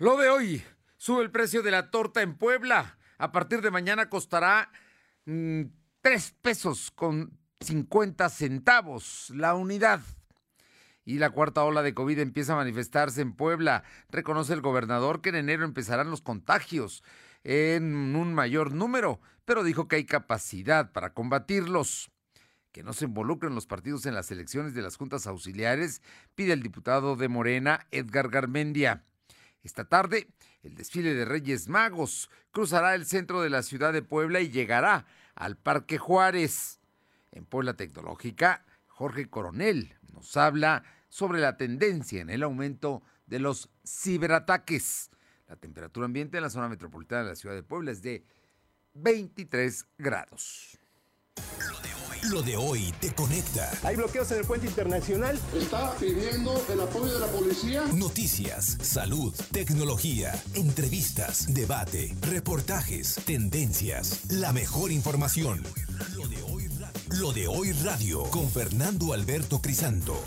Lo de hoy, sube el precio de la torta en Puebla. A partir de mañana costará mm, 3 pesos con 50 centavos la unidad. Y la cuarta ola de COVID empieza a manifestarse en Puebla. Reconoce el gobernador que en enero empezarán los contagios en un mayor número, pero dijo que hay capacidad para combatirlos. Que no se involucren los partidos en las elecciones de las juntas auxiliares, pide el diputado de Morena, Edgar Garmendia. Esta tarde, el desfile de Reyes Magos cruzará el centro de la ciudad de Puebla y llegará al Parque Juárez. En Puebla Tecnológica, Jorge Coronel nos habla sobre la tendencia en el aumento de los ciberataques. La temperatura ambiente en la zona metropolitana de la ciudad de Puebla es de 23 grados. Lo de hoy te conecta. Hay bloqueos en el puente internacional. Está pidiendo el apoyo de la policía. Noticias, salud, tecnología, entrevistas, debate, reportajes, tendencias, la mejor información. Lo de hoy radio, Lo de hoy radio con Fernando Alberto Crisanto.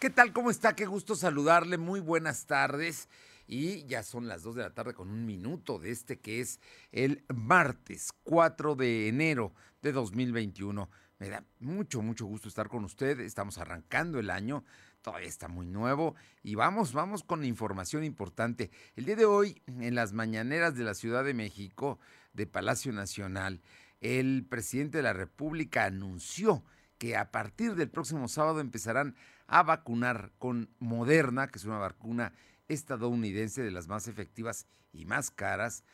¿Qué tal? ¿Cómo está? Qué gusto saludarle. Muy buenas tardes. Y ya son las 2 de la tarde con un minuto de este que es el martes 4 de enero de 2021. Me da mucho, mucho gusto estar con usted. Estamos arrancando el año. Todavía está muy nuevo. Y vamos, vamos con información importante. El día de hoy, en las mañaneras de la Ciudad de México, de Palacio Nacional, el presidente de la República anunció que a partir del próximo sábado empezarán a vacunar con Moderna, que es una vacuna estadounidense de las más efectivas y más caras,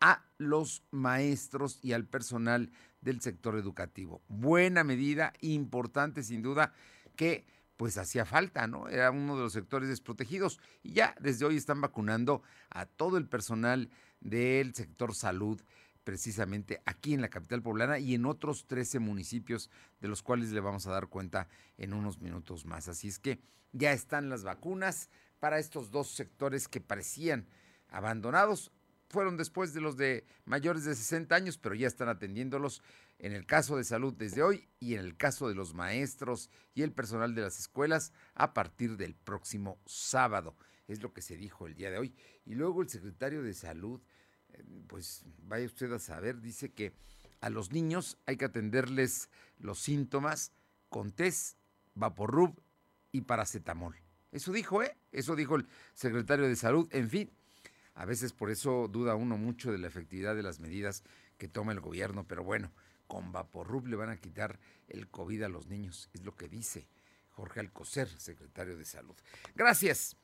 a los maestros y al personal del sector educativo. Buena medida, importante sin duda, que pues hacía falta, ¿no? Era uno de los sectores desprotegidos y ya desde hoy están vacunando a todo el personal del sector salud precisamente aquí en la capital poblana y en otros 13 municipios de los cuales le vamos a dar cuenta en unos minutos más. Así es que ya están las vacunas para estos dos sectores que parecían abandonados. Fueron después de los de mayores de 60 años, pero ya están atendiéndolos en el caso de salud desde hoy y en el caso de los maestros y el personal de las escuelas a partir del próximo sábado. Es lo que se dijo el día de hoy. Y luego el secretario de salud pues vaya usted a saber, dice que a los niños hay que atenderles los síntomas con test, vaporrub y paracetamol. Eso dijo, ¿eh? Eso dijo el secretario de Salud. En fin, a veces por eso duda uno mucho de la efectividad de las medidas que toma el gobierno, pero bueno, con vaporrub le van a quitar el COVID a los niños, es lo que dice Jorge Alcocer, secretario de Salud. Gracias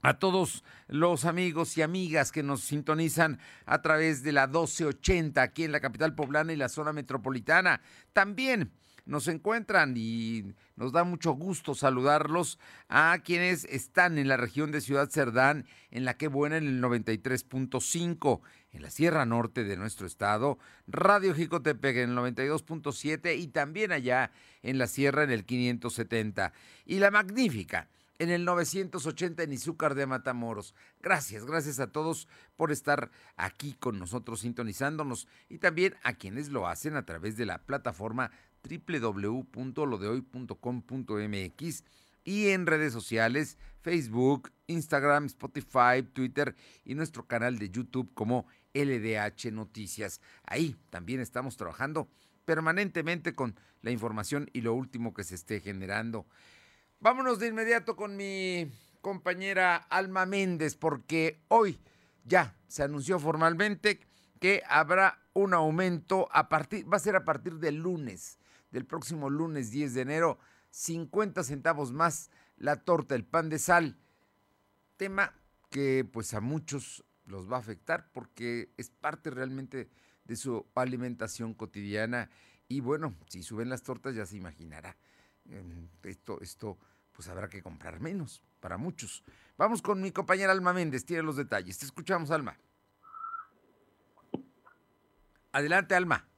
a todos los amigos y amigas que nos sintonizan a través de la 1280 aquí en la capital poblana y la zona metropolitana. También nos encuentran y nos da mucho gusto saludarlos a quienes están en la región de Ciudad Cerdán, en la que buena en el 93.5, en la Sierra Norte de nuestro estado, Radio Jicotepec en el 92.7 y también allá en la Sierra en el 570. Y la magnífica en el 980 en Izúcar de Matamoros. Gracias, gracias a todos por estar aquí con nosotros sintonizándonos y también a quienes lo hacen a través de la plataforma www.lodehoy.com.mx y en redes sociales, Facebook, Instagram, Spotify, Twitter y nuestro canal de YouTube como LDH Noticias. Ahí también estamos trabajando permanentemente con la información y lo último que se esté generando. Vámonos de inmediato con mi compañera Alma Méndez, porque hoy ya se anunció formalmente que habrá un aumento a partir, va a ser a partir del lunes, del próximo lunes 10 de enero, 50 centavos más la torta, el pan de sal. Tema que pues a muchos los va a afectar porque es parte realmente de su alimentación cotidiana y bueno, si suben las tortas ya se imaginará. Em, esto, esto pues habrá que comprar menos para muchos. Vamos con mi compañera Alma Méndez, tiene los detalles. Te escuchamos, Alma. Adelante, Alma.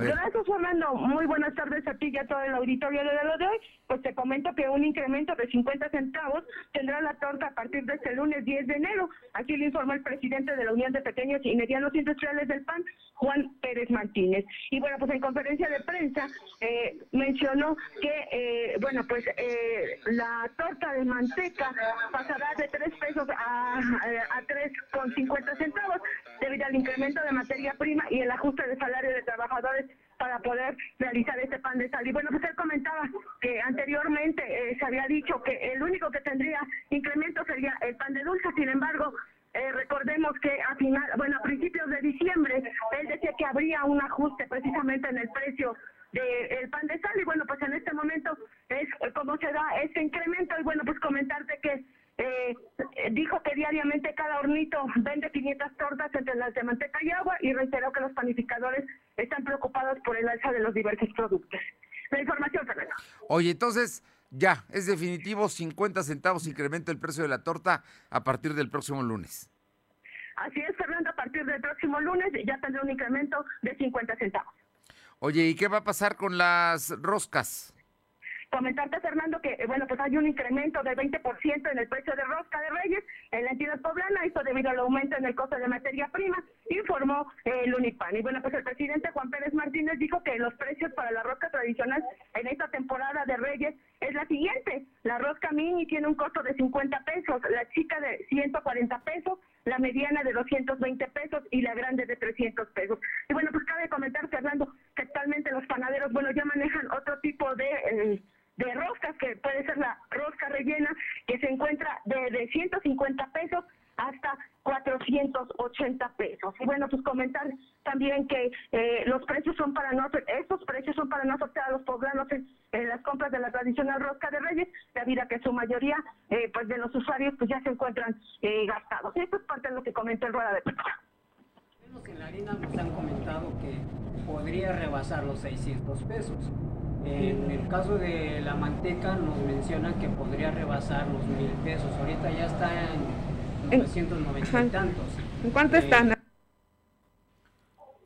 Gracias, Fernando. Muy buenas tardes a ti y a todo el auditorio de lo de hoy. Pues te comento que un incremento de 50 centavos tendrá la torta a partir de este lunes 10 de enero. Así lo informó el presidente de la Unión de Pequeños y Medianos Industriales del PAN, Juan Pérez Martínez. Y bueno, pues en conferencia de prensa eh, mencionó que, eh, bueno, pues eh, la torta de manteca pasará de 3 pesos a, a, a 3,50 centavos debido al incremento de materia prima y el ajuste de salario de trabajadores para poder realizar este pan de sal. Y bueno, pues él comentaba que anteriormente eh, se había dicho que el único que tendría incremento sería el pan de dulce, sin embargo, eh, recordemos que a final, bueno, a principios de diciembre, él decía que habría un ajuste precisamente en el precio del pan de sal. Y bueno, pues en este momento es como se da ese incremento. Y bueno, pues comentarte que eh, dijo que diariamente cada hornito vende 500 tortas entre las de manteca y agua y reiteró que los panificadores están preocupados por el alza de los diversos productos. La información, Fernando. Oye, entonces ya, es definitivo, 50 centavos incremento el precio de la torta a partir del próximo lunes. Así es, Fernando, a partir del próximo lunes ya tendrá un incremento de 50 centavos. Oye, ¿y qué va a pasar con las roscas? Comentarte, Fernando, que eh, bueno, pues hay un incremento del 20% en el precio de rosca de Reyes en la entidad poblana, esto debido al aumento en el costo de materia prima, informó eh, el Unipan. Y bueno, pues el presidente Juan Pérez Martínez dijo que los precios para la rosca tradicional en esta temporada de Reyes es la siguiente. La rosca mini tiene un costo de 50 pesos, la chica de 140 pesos, la mediana de 220 pesos y la grande de 300 pesos. Y bueno, pues cabe comentar, Fernando, que actualmente los panaderos, bueno, ya manejan otro tipo de... Eh, de roscas, que puede ser la rosca rellena, que se encuentra de, de 150 pesos hasta 480 pesos. Y bueno, pues comentar también que eh, los precios son para no, estos precios son para no afectar a los poblanos en, las compras de la tradicional rosca de reyes, debido a que su mayoría eh, pues de los usuarios pues ya se encuentran eh, gastados. Esto es parte de lo que comentó el Rueda de Prensa. En la harina nos han comentado que podría rebasar los 600 pesos. En el caso de la manteca nos mencionan que podría rebasar los mil pesos. Ahorita ya está en 990 y tantos. ¿En cuánto están? Eh,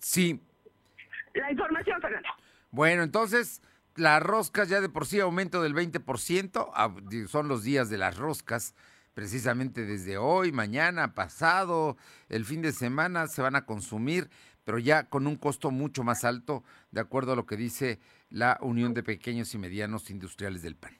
sí. La información, Fernando. Bueno, entonces las roscas ya de por sí aumento del 20%, ah, son los días de las roscas, precisamente desde hoy, mañana, pasado, el fin de semana se van a consumir, pero ya con un costo mucho más alto, de acuerdo a lo que dice la Unión de Pequeños y Medianos Industriales del PAN.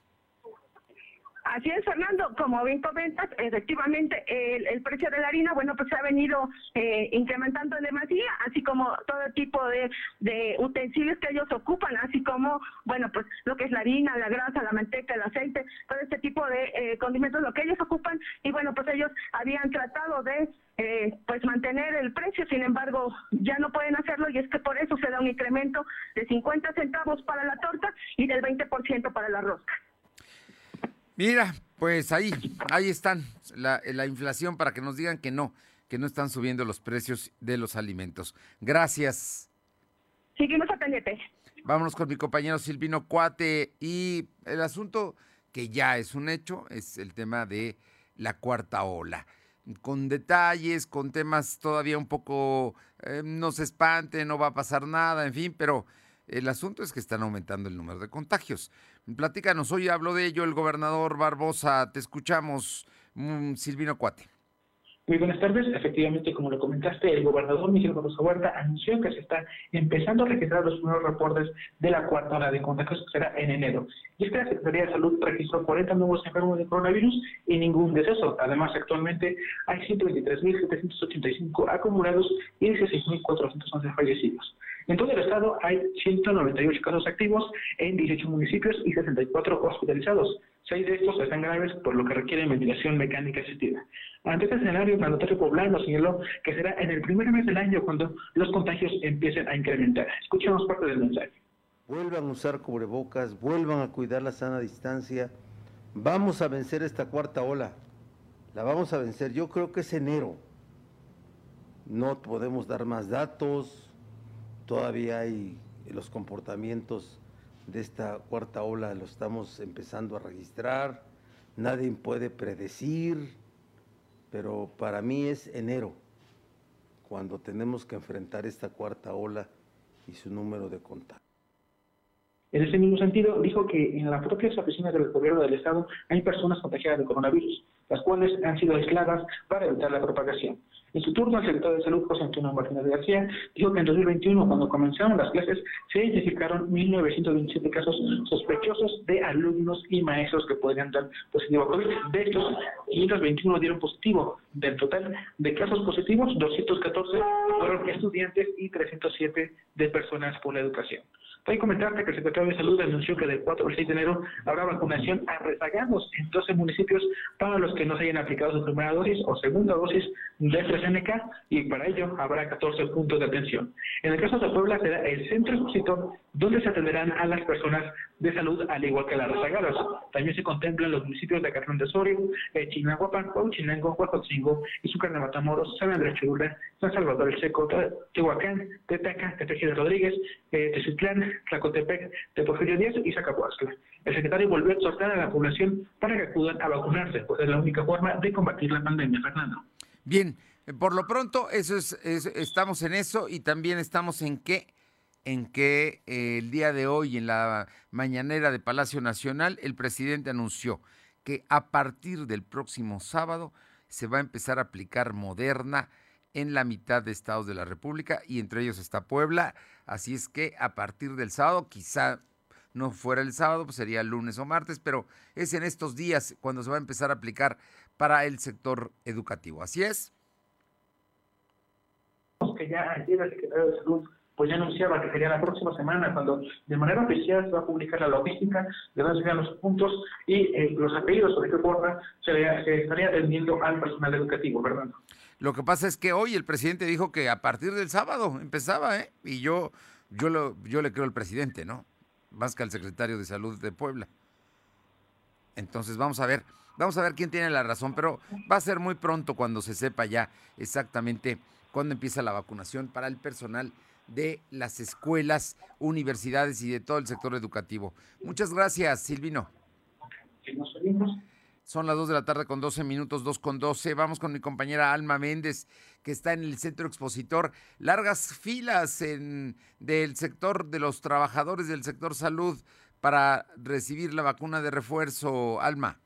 Así es, Fernando, como bien comentas, efectivamente el, precio de la harina, bueno, pues se ha venido eh, incrementando en demasía, así como todo tipo de, utensilios que ellos ocupan, así como, bueno, pues lo que es la harina, la grasa, la manteca, el aceite, todo este tipo de eh, condimentos, lo que ellos ocupan, y bueno, pues ellos habían tratado de eh, pues mantener el precio, sin embargo, ya no pueden hacerlo y es que por eso se da un incremento de 50 centavos para la torta y del 20% para la rosca. Mira, pues ahí, ahí están, la, la, inflación para que nos digan que no, que no están subiendo los precios de los alimentos. Gracias. Seguimos a Vámonos con mi compañero Silvino Cuate y el asunto que ya es un hecho es el tema de la cuarta ola. Con detalles, con temas todavía un poco, eh, no se espante, no va a pasar nada, en fin, pero el asunto es que están aumentando el número de contagios. Platícanos, hoy habló de ello el gobernador Barbosa. Te escuchamos, mm, Silvino Cuate. Muy buenas tardes. Efectivamente, como lo comentaste, el gobernador Miguel Barbosa Huerta anunció que se están empezando a registrar los primeros reportes de la cuarta hora de contagios, que será en enero. Y es que la Secretaría de Salud registró 40 nuevos enfermos de coronavirus y ningún deceso. Además, actualmente hay 123.785 acumulados y 16.411 fallecidos. En todo el estado hay 198 casos activos en 18 municipios y 64 hospitalizados. Seis de estos están graves, por lo que requieren ventilación mecánica asistida. Ante este escenario, el mandatario poblano señaló que será en el primer mes del año cuando los contagios empiecen a incrementar. Escuchemos parte del mensaje. Vuelvan a usar cubrebocas, vuelvan a cuidar la sana distancia. Vamos a vencer esta cuarta ola. La vamos a vencer. Yo creo que es enero. No podemos dar más datos, todavía hay los comportamientos de esta cuarta ola, lo estamos empezando a registrar, nadie puede predecir, pero para mí es enero, cuando tenemos que enfrentar esta cuarta ola y su número de contacto. En ese mismo sentido, dijo que en las propias oficinas del gobierno del Estado hay personas contagiadas de coronavirus, las cuales han sido aisladas para evitar la propagación. En su turno, el secretario de Salud, José Antonio Martínez García, dijo que en 2021, cuando comenzaron las clases, se identificaron 1.927 casos sospechosos de alumnos y maestros que podrían dar positivo a COVID. De estos, 521 dieron positivo. Del total de casos positivos, 214 fueron estudiantes y 307 de personas por la educación. Hay comentarte que el secretario de Salud anunció que del 4 al 6 de enero habrá vacunación a rezagados en 12 municipios para los que no se hayan aplicado su primera dosis o segunda dosis de AstraZeneca y para ello habrá 14 puntos de atención. En el caso de Puebla será el centro expositor donde se atenderán a las personas de salud al igual que las rezagadas. También se contemplan los municipios de Carrón de Osorio, eh, Chinahuapan, Huachinango, Huacotzingo, Izúcar de Matamoros, San Andrés Cholula, San Salvador el Seco, Tehuacán, Tetaca, Tepeji Rodríguez, eh, Tlacotepec, Díaz y Zacapuasca. El secretario volvió a exhortar a la población para que acudan a vacunarse, pues es la única forma de combatir la pandemia, Fernando. Bien, por lo pronto, eso es, estamos en eso y también estamos en que en que eh, el día de hoy, en la mañanera de Palacio Nacional, el presidente anunció que a partir del próximo sábado se va a empezar a aplicar Moderna en la mitad de estados de la República y entre ellos está Puebla. Así es que a partir del sábado, quizá no fuera el sábado, pues sería el lunes o martes, pero es en estos días cuando se va a empezar a aplicar para el sector educativo. Así es. Pues ya anunciaba que sería la próxima semana cuando de manera oficial se va a publicar la logística de dónde serían los puntos y eh, los apellidos o de qué forma se, se estaría atendiendo al personal educativo, ¿verdad? Lo que pasa es que hoy el presidente dijo que a partir del sábado empezaba, ¿eh? Y yo, yo, lo, yo le creo al presidente, ¿no? Más que al secretario de Salud de Puebla. Entonces vamos a ver, vamos a ver quién tiene la razón, pero va a ser muy pronto cuando se sepa ya exactamente cuándo empieza la vacunación para el personal de las escuelas, universidades y de todo el sector educativo. Muchas gracias, Silvino. Son las 2 de la tarde con 12 minutos, 2 con 12. Vamos con mi compañera Alma Méndez, que está en el centro expositor. Largas filas en, del sector de los trabajadores del sector salud para recibir la vacuna de refuerzo. Alma.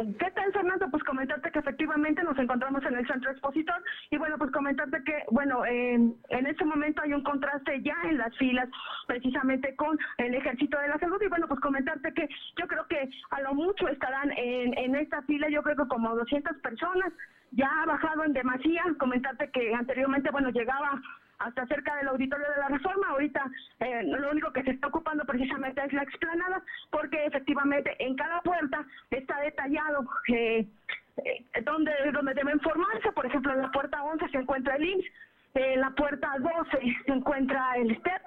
¿Qué tal, Fernando? Pues comentarte que efectivamente nos encontramos en el centro expositor y bueno, pues comentarte que, bueno, en este momento hay un contraste ya en las filas precisamente con el ejército de la salud y bueno, pues comentarte que yo creo que a lo mucho estarán en, en esta fila, yo creo que como 200 personas, ya ha bajado en demasía, comentarte que anteriormente, bueno, llegaba hasta cerca del auditorio de la reforma. Ahorita eh, lo único que se está ocupando precisamente es la explanada, porque efectivamente en cada puerta está detallado eh, eh, donde, donde deben formarse. Por ejemplo, en la puerta 11 se encuentra el IMSS, en la puerta 12 se encuentra el STEP,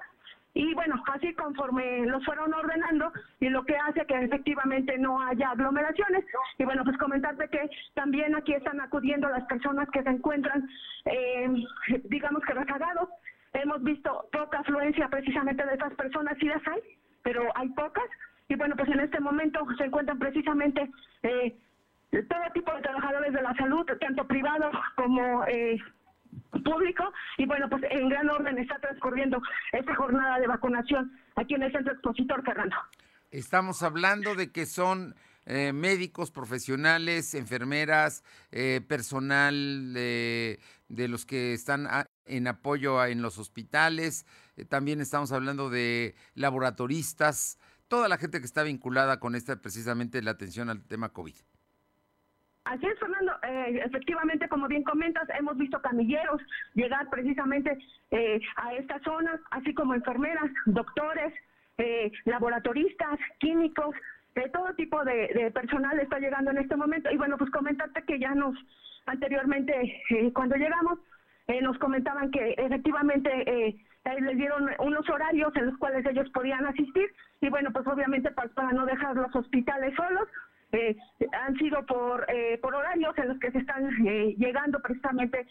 y bueno, así conforme los fueron ordenando y lo que hace que efectivamente no haya aglomeraciones. Y bueno, pues comentarte que también aquí están acudiendo las personas que se encuentran, eh, digamos que rezagados. Hemos visto poca afluencia precisamente de estas personas, sí las hay, pero hay pocas. Y bueno, pues en este momento se encuentran precisamente eh, todo tipo de trabajadores de la salud, tanto privados como eh, público y bueno, pues en gran orden está transcurriendo esta jornada de vacunación aquí en el Centro Expositor, Fernando. Estamos hablando de que son eh, médicos, profesionales, enfermeras, eh, personal de los que están en apoyo en los hospitales, eh, también estamos hablando de laboratoristas, toda la gente que está vinculada con esta precisamente la atención al tema COVID. Así es, Fernando. Eh, efectivamente, como bien comentas, hemos visto camilleros llegar precisamente eh, a estas zonas, así como enfermeras, doctores, eh, laboratoristas, químicos, todo tipo de, personal está llegando en este momento. Y bueno, pues comentarte que ya nos, anteriormente, cuando llegamos, nos comentaban que efectivamente les dieron unos horarios en los cuales ellos podían asistir. Y bueno, pues obviamente para no dejar los hospitales solos, eh, han sido por, eh, por horarios en los que se están eh, llegando precisamente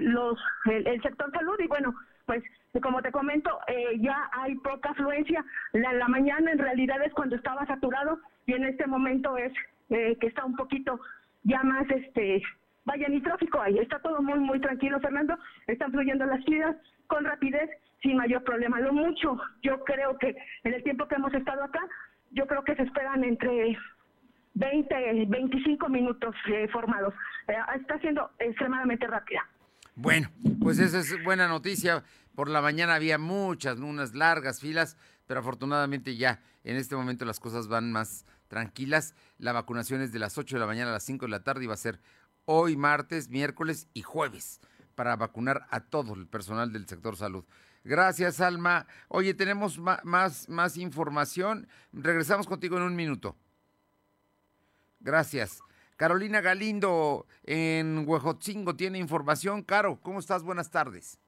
los el, sector salud y bueno, pues como te comento, ya hay poca afluencia. La, la mañana en realidad es cuando estaba saturado y en este momento es que está un poquito ya más este vaya, ni tráfico hay. Está todo muy, muy tranquilo, Fernando. Están fluyendo las vidas con rapidez, sin mayor problema. Lo mucho, yo creo que en el tiempo que hemos estado acá, yo creo que se esperan entre 20, 25 minutos eh, formados. Eh, está siendo extremadamente rápida. Bueno, pues esa es buena noticia. Por la mañana había muchas, unas largas filas, pero afortunadamente ya en este momento las cosas van más tranquilas. La vacunación es de las 8 de la mañana a las 5 de la tarde y va a ser hoy martes, miércoles y jueves para vacunar a todo el personal del sector salud. Gracias, Alma. Oye, tenemos más, más información. Regresamos contigo en un minuto. Gracias. Carolina Galindo en Huejotzingo tiene información. Caro, ¿cómo estás? Buenas tardes.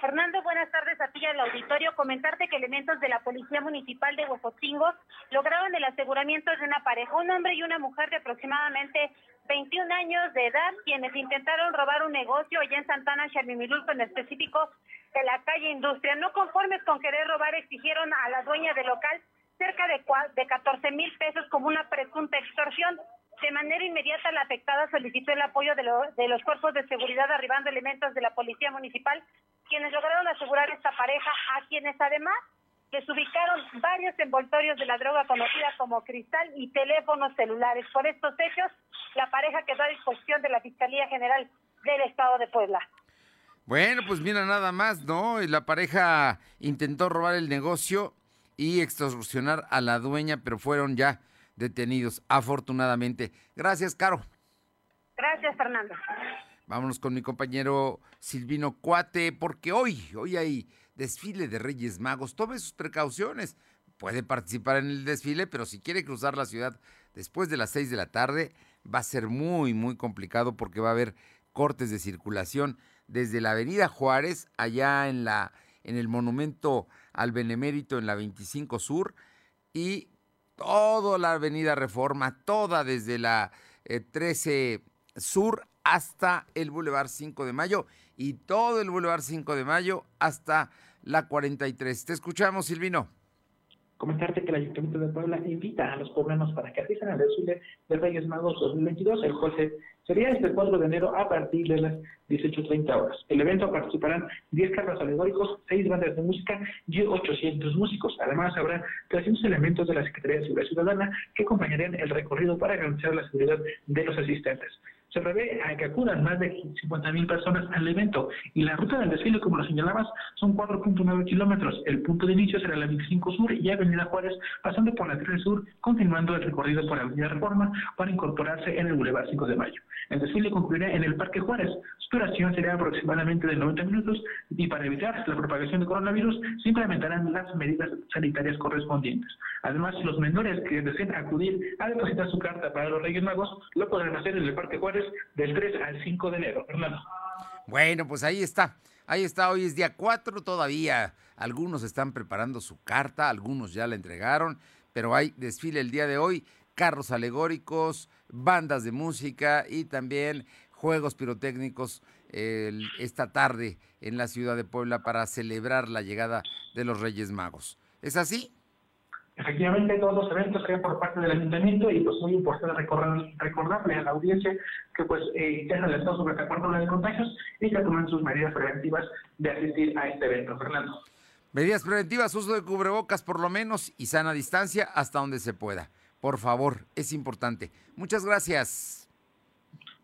Fernando, buenas tardes a ti al auditorio. Comentarte que elementos de la Policía Municipal de Huejotzingo lograron el aseguramiento de una pareja, un hombre y una mujer de aproximadamente 21 años de edad, quienes intentaron robar un negocio allá en Santana, Xarmimilulco, en específico de la calle Industria. No conformes con querer robar, exigieron a la dueña del local cerca de, de 14 mil pesos como una presunta extorsión. De manera inmediata, la afectada solicitó el apoyo de, de los cuerpos de seguridad, arribando elementos de la Policía Municipal, quienes lograron asegurar esta pareja, a quienes además les ubicaron varios envoltorios de la droga conocida como cristal y teléfonos celulares. Por estos hechos, la pareja quedó a disposición de la Fiscalía General del Estado de Puebla. Bueno, pues mira nada más, ¿no? La pareja intentó robar el negocio y extorsionar a la dueña, pero fueron ya detenidos, afortunadamente. Gracias, Caro. Gracias, Fernando. Vámonos con mi compañero Silvino Cuate, porque hoy, hoy hay desfile de Reyes Magos. Tome sus precauciones. Puede participar en el desfile, pero si quiere cruzar la ciudad después de las seis de la tarde, va a ser muy, muy complicado porque va a haber cortes de circulación desde la Avenida Juárez, allá en la en el monumento al Benemérito en la 25 Sur y toda la Avenida Reforma, toda desde la 13 eh, Sur hasta el Boulevard 5 de Mayo y todo el Boulevard 5 de Mayo hasta la 43. Te escuchamos, Silvino. Comentarte que el Ayuntamiento de Puebla invita a los poblanos para que asistan al desfile de Reyes Magos 2022, el cual sería este 4 de enero a partir de las 18.30 horas. El evento participarán 10 carros alegóricos, 6 bandas de música y 800 músicos. Además, habrá 300 elementos de la Secretaría de Seguridad Ciudadana que acompañarían el recorrido para garantizar la seguridad de los asistentes. Se prevé a que acudan más de 50.000 personas al evento y la ruta del desfile, como lo señalabas, son 4.9 kilómetros. El punto de inicio será la 25 Sur y Avenida Juárez, pasando por la 3 Sur, continuando el recorrido por la Avenida Reforma para incorporarse en el Boulevard 5 de Mayo. El desfile concluirá en el Parque Juárez. Su duración será aproximadamente de 90 minutos y para evitar la propagación de coronavirus se implementarán las medidas sanitarias correspondientes. Además, los menores que deseen acudir a depositar su carta para los Reyes Magos lo podrán hacer en el Parque Juárez del 3 al 5 de enero. Fernando. Bueno, pues ahí está. Ahí está, hoy es día 4 todavía. Algunos están preparando su carta, algunos ya la entregaron, pero hay desfile el día de hoy, carros alegóricos, bandas de música y también juegos pirotécnicos esta tarde en la ciudad de Puebla para celebrar la llegada de los Reyes Magos. ¿Es así? Efectivamente, todos los eventos hay por parte del ayuntamiento y pues muy importante recordar, recordarle a la audiencia que pues eh, ya se está sobre la de contagios y que tomen sus medidas preventivas de asistir a este evento. Fernando. Medidas preventivas, uso de cubrebocas por lo menos y sana distancia hasta donde se pueda. Por favor, es importante. Muchas gracias.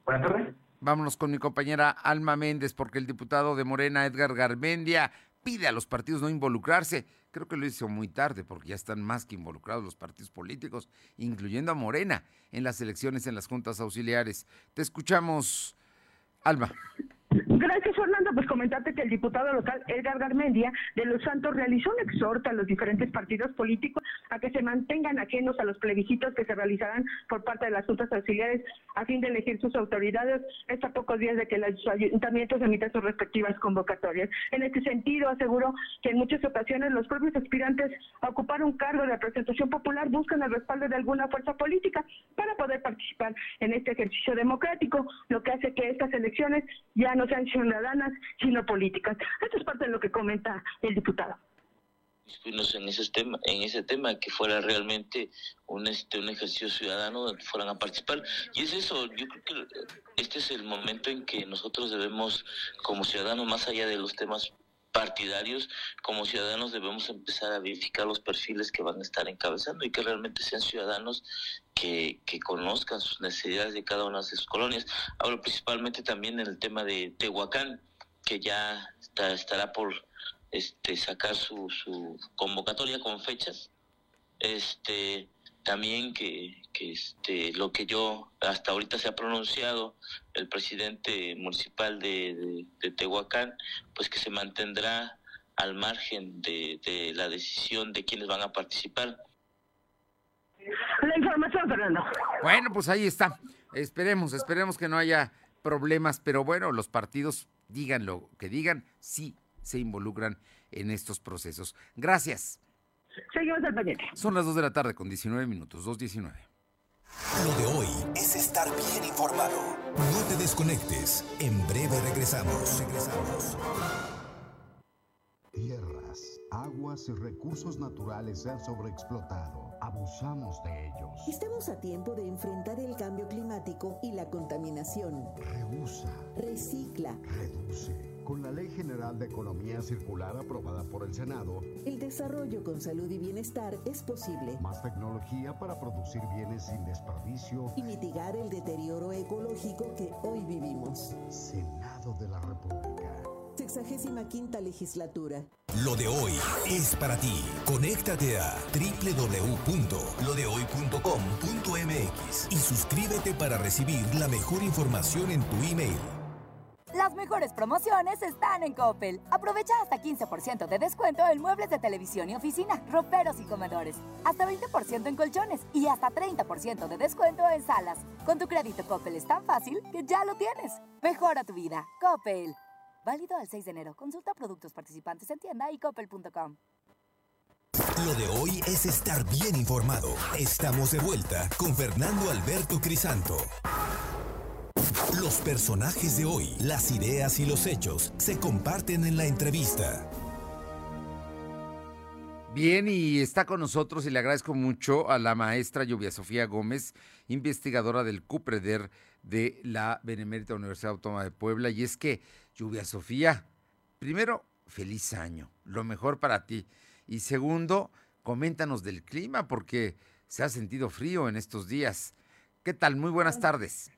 Buenas tardes. Vámonos con mi compañera Alma Méndez, porque el diputado de Morena, Edgar Garmendia, pide a los partidos no involucrarse creo que lo hizo muy tarde porque ya están más que involucrados los partidos políticos, incluyendo a Morena, en las elecciones en las juntas auxiliares. Te escuchamos, Alma. Gracias, Fernando. Pues comentarte que el diputado local Edgar Garmendia de Los Santos realizó un exhorto a los diferentes partidos políticos a que se mantengan ajenos a los plebiscitos que se realizarán por parte de las juntas auxiliares a fin de elegir sus autoridades a pocos días de que los ayuntamientos emitan sus respectivas convocatorias. En este sentido, aseguró que en muchas ocasiones los propios aspirantes a ocupar un cargo de representación popular buscan el respaldo de alguna fuerza política para poder participar en este ejercicio democrático, lo que hace que estas elecciones ya no sean ciudadanas, sino políticas. Esto es parte de lo que comenta el diputado. en ese tema, en ese tema que fuera realmente un este un ejercicio ciudadano donde fueran a participar y es eso yo creo que este es el momento en que nosotros debemos como ciudadanos más allá de los temas partidarios como ciudadanos debemos empezar a verificar los perfiles que van a estar encabezando y que realmente sean ciudadanos que, que conozcan sus necesidades de cada una de sus colonias hablo principalmente también en el tema de Tehuacán que ya estará por este, sacar su, su convocatoria con fechas. Este, también que, que este, lo que yo hasta ahorita se ha pronunciado el presidente municipal de, de, Tehuacán, pues que se mantendrá al margen de, de, la decisión de quienes van a participar. La información, Fernando. Bueno, pues ahí está. Esperemos, esperemos que no haya problemas, pero bueno, los partidos digan lo que digan, sí se involucran en estos procesos. Gracias. Seguimos al pendiente. Son las 2 de la tarde con 19 minutos, 2.19. Lo de hoy es estar bien informado. No te desconectes. En breve regresamos. Regresamos. Tierras, aguas y recursos naturales se han sobreexplotado. Abusamos de ellos. Estamos a tiempo de enfrentar el cambio climático y la contaminación. Reusa. Recicla. Reduce. Con la Ley General de Economía Circular aprobada por el Senado, el desarrollo con salud y bienestar es posible. Más tecnología para producir bienes sin desperdicio y mitigar el deterioro ecológico que hoy vivimos. Senado de la República. Sexagésima quinta legislatura. Lo de hoy es para ti. Conéctate a www.lodehoy.com.mx y suscríbete para recibir la mejor información en tu email. Mejores promociones están en Coppel. Aprovecha hasta 15% de descuento en muebles de televisión y oficina, roperos y comedores. Hasta 20% en colchones y hasta 30% de descuento en salas. Con tu crédito Coppel es tan fácil que ya lo tienes. Mejora tu vida. Coppel. Válido al 6 de enero. Consulta productos participantes en tienda y coppel.com. Lo de hoy es estar bien informado. Estamos de vuelta con Fernando Alberto Crisanto. Los personajes de hoy, las ideas y los hechos se comparten en la entrevista. Bien, y está con nosotros y le agradezco mucho a la maestra Lluvia Sofía Gómez, investigadora del CUPREDER de la Benemérita Universidad Autónoma de Puebla. Y es que, Lluvia Sofía, primero, feliz año, lo mejor para ti. Y segundo, coméntanos del clima, porque se ha sentido frío en estos días. ¿Qué tal? Muy buenas tardes.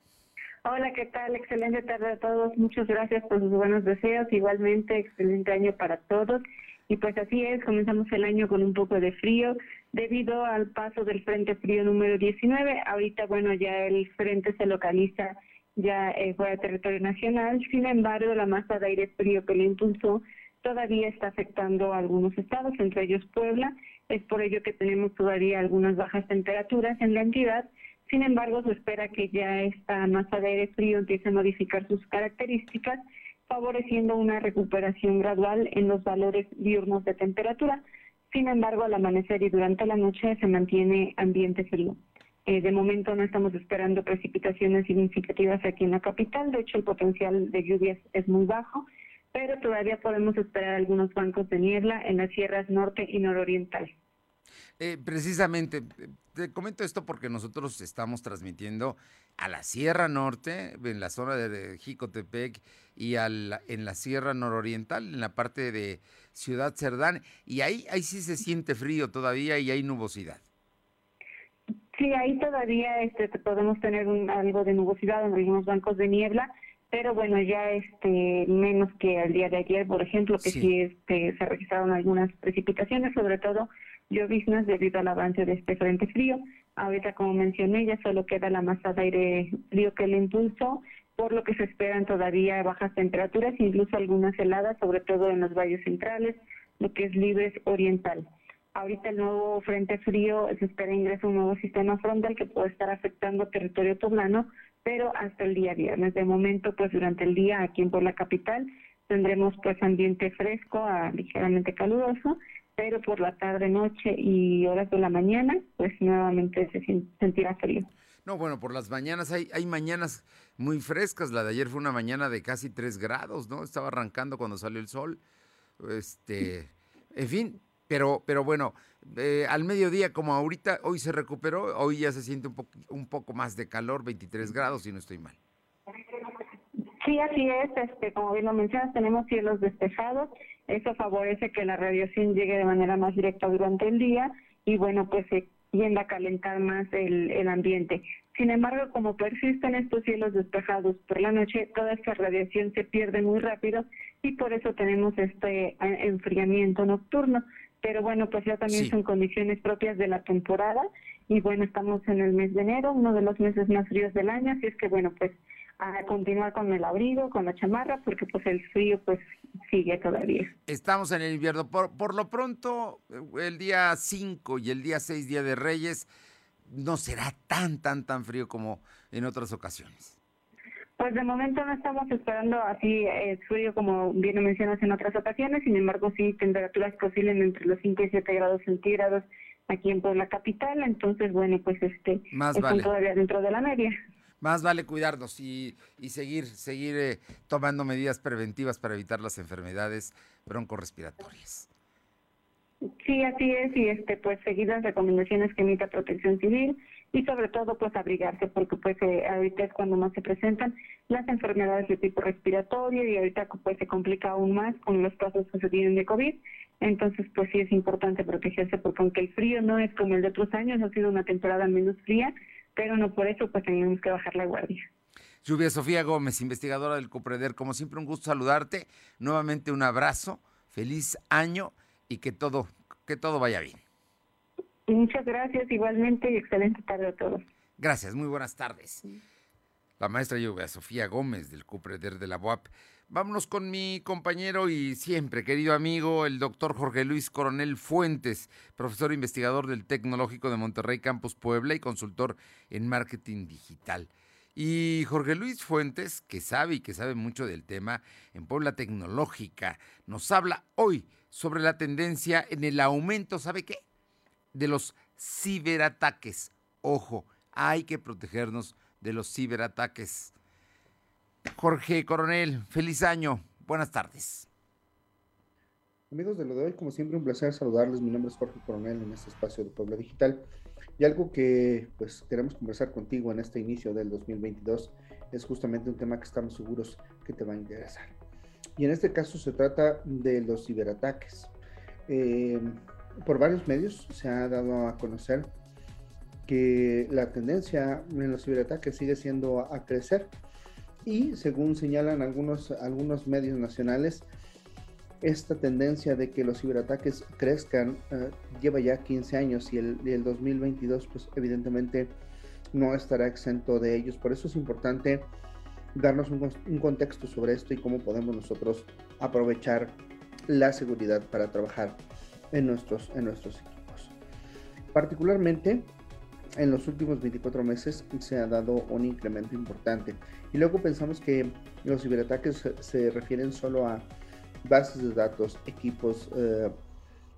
Hola, ¿qué tal? Excelente tarde a todos. Muchas gracias por sus buenos deseos. Igualmente, excelente año para todos. Y pues así es, comenzamos el año con un poco de frío debido al paso del Frente Frío número 19. Ahorita, bueno, ya el frente se localiza ya eh, fuera de territorio nacional. Sin embargo, la masa de aire frío que le impulsó todavía está afectando a algunos estados, entre ellos Puebla. Es por ello que tenemos todavía algunas bajas temperaturas en la entidad sin embargo, se espera que ya esta masa de aire frío empiece a modificar sus características, favoreciendo una recuperación gradual en los valores diurnos de temperatura. Sin embargo, al amanecer y durante la noche se mantiene ambiente frío. Eh, de momento no estamos esperando precipitaciones significativas aquí en la capital, de hecho el potencial de lluvias es muy bajo, pero todavía podemos esperar algunos bancos de niebla en las sierras norte y nororiental. Eh, precisamente, te comento esto porque nosotros estamos transmitiendo a la Sierra Norte, en la zona de Jicotepec, y al, en la Sierra Nororiental, en la parte de Ciudad Cerdán, y ahí, ahí sí se siente frío todavía y hay nubosidad. Sí, ahí todavía este, podemos tener algo de nubosidad en algunos bancos de niebla, pero bueno, ya este menos que el día de ayer, por ejemplo, que sí, sí este, se registraron algunas precipitaciones, sobre todo lloviznas debido al avance de este frente frío. Ahorita, como mencioné, ya solo queda la masa de aire frío que le impulsó, por lo que se esperan todavía bajas temperaturas, incluso algunas heladas, sobre todo en los valles centrales, lo que es Libres Oriental. Ahorita el nuevo frente frío se espera ingreso un nuevo sistema frontal que puede estar afectando territorio poblano, pero hasta el día viernes. De momento, pues durante el día aquí en Puebla Capital tendremos pues ambiente fresco a ligeramente caluroso pero por la tarde, noche y horas de la mañana, pues nuevamente se sentirá frío. No, bueno, por las mañanas hay, hay mañanas muy frescas. La de ayer fue una mañana de casi 3 grados, ¿no? Estaba arrancando cuando salió el sol. Este, en fin, Pero, pero bueno, eh, al mediodía, como ahorita, hoy se recuperó, hoy ya se siente un, un poco más de calor, 23 grados, si no estoy mal. Sí, así es. Este, como bien lo mencionas, tenemos cielos despejados. Eso favorece que la radiación llegue de manera más directa durante el día y bueno, pues se tiende a calentar más el, el ambiente. Sin embargo, como persisten estos cielos despejados por la noche, toda esta radiación se pierde muy rápido y por eso tenemos este eh, enfriamiento nocturno. Pero bueno, pues ya también son condiciones propias de la temporada y bueno, estamos en el mes de enero, uno de los meses más fríos del año, así es que bueno, pues a continuar con el abrigo, con la chamarra, porque pues el frío pues sigue todavía. Estamos en el invierno. Por, por lo pronto, el día 5 y el día 6, Día de Reyes, no será tan, tan, tan frío como en otras ocasiones. Pues de momento no estamos esperando así eh, frío como bien mencionas en otras ocasiones, sin embargo sí temperaturas posibles entre los 5 y 7 grados centígrados aquí en Puebla Capital, entonces bueno, pues este Más están todavía dentro de la media más vale cuidarnos y, seguir, seguir eh, tomando medidas preventivas para evitar las enfermedades broncorespiratorias. Sí, así es, y este, pues seguir las recomendaciones que emite Protección Civil y sobre todo pues abrigarse porque pues eh, ahorita es cuando más se presentan las enfermedades de tipo respiratorio y ahorita pues se complica aún más con los casos que se tienen de COVID, entonces pues sí es importante protegerse porque aunque el frío no es como el de otros años, ha sido una temporada menos fría, pero no por eso pues tenemos que bajar la guardia. Lluvia Sofía Gómez, investigadora del COPREDER, como siempre un gusto saludarte, nuevamente un abrazo, feliz año y que todo, que todo vaya bien. Muchas gracias igualmente y excelente tarde a todos. Gracias, muy buenas tardes. La maestra Lluvia Sofía Gómez del COPREDER de la UAP. Vámonos con mi compañero y siempre querido amigo, el doctor Jorge Luis Coronel Fuentes, profesor investigador del Tecnológico de Monterrey Campus Puebla y consultor en marketing digital. Y Jorge Luis Fuentes, que sabe y que sabe mucho del tema en Puebla Tecnológica, nos habla hoy sobre la tendencia en el aumento, ¿sabe qué? De los ciberataques. Ojo, hay que protegernos de los ciberataques. Jorge Coronel, feliz año. Buenas tardes. Amigos de lo de hoy, como siempre, un placer saludarles. Mi nombre es Jorge Coronel en este espacio de Puebla Digital. Y algo que pues queremos conversar contigo en este inicio del 2022 es justamente un tema que estamos seguros que te va a interesar. Y en este caso se trata de los ciberataques. Eh, por varios medios se ha dado a conocer que la tendencia en los ciberataques sigue siendo a crecer y según señalan algunos, algunos medios nacionales, esta tendencia de que los ciberataques crezcan eh, lleva ya 15 años y el, el, 2022 pues evidentemente no estará exento de ellos. Por eso es importante darnos un, un, contexto sobre esto y cómo podemos nosotros aprovechar la seguridad para trabajar en nuestros, en nuestros equipos. Particularmente en los últimos 24 meses se ha dado un incremento importante. Y luego pensamos que los ciberataques se, refieren solo a bases de datos, equipos eh,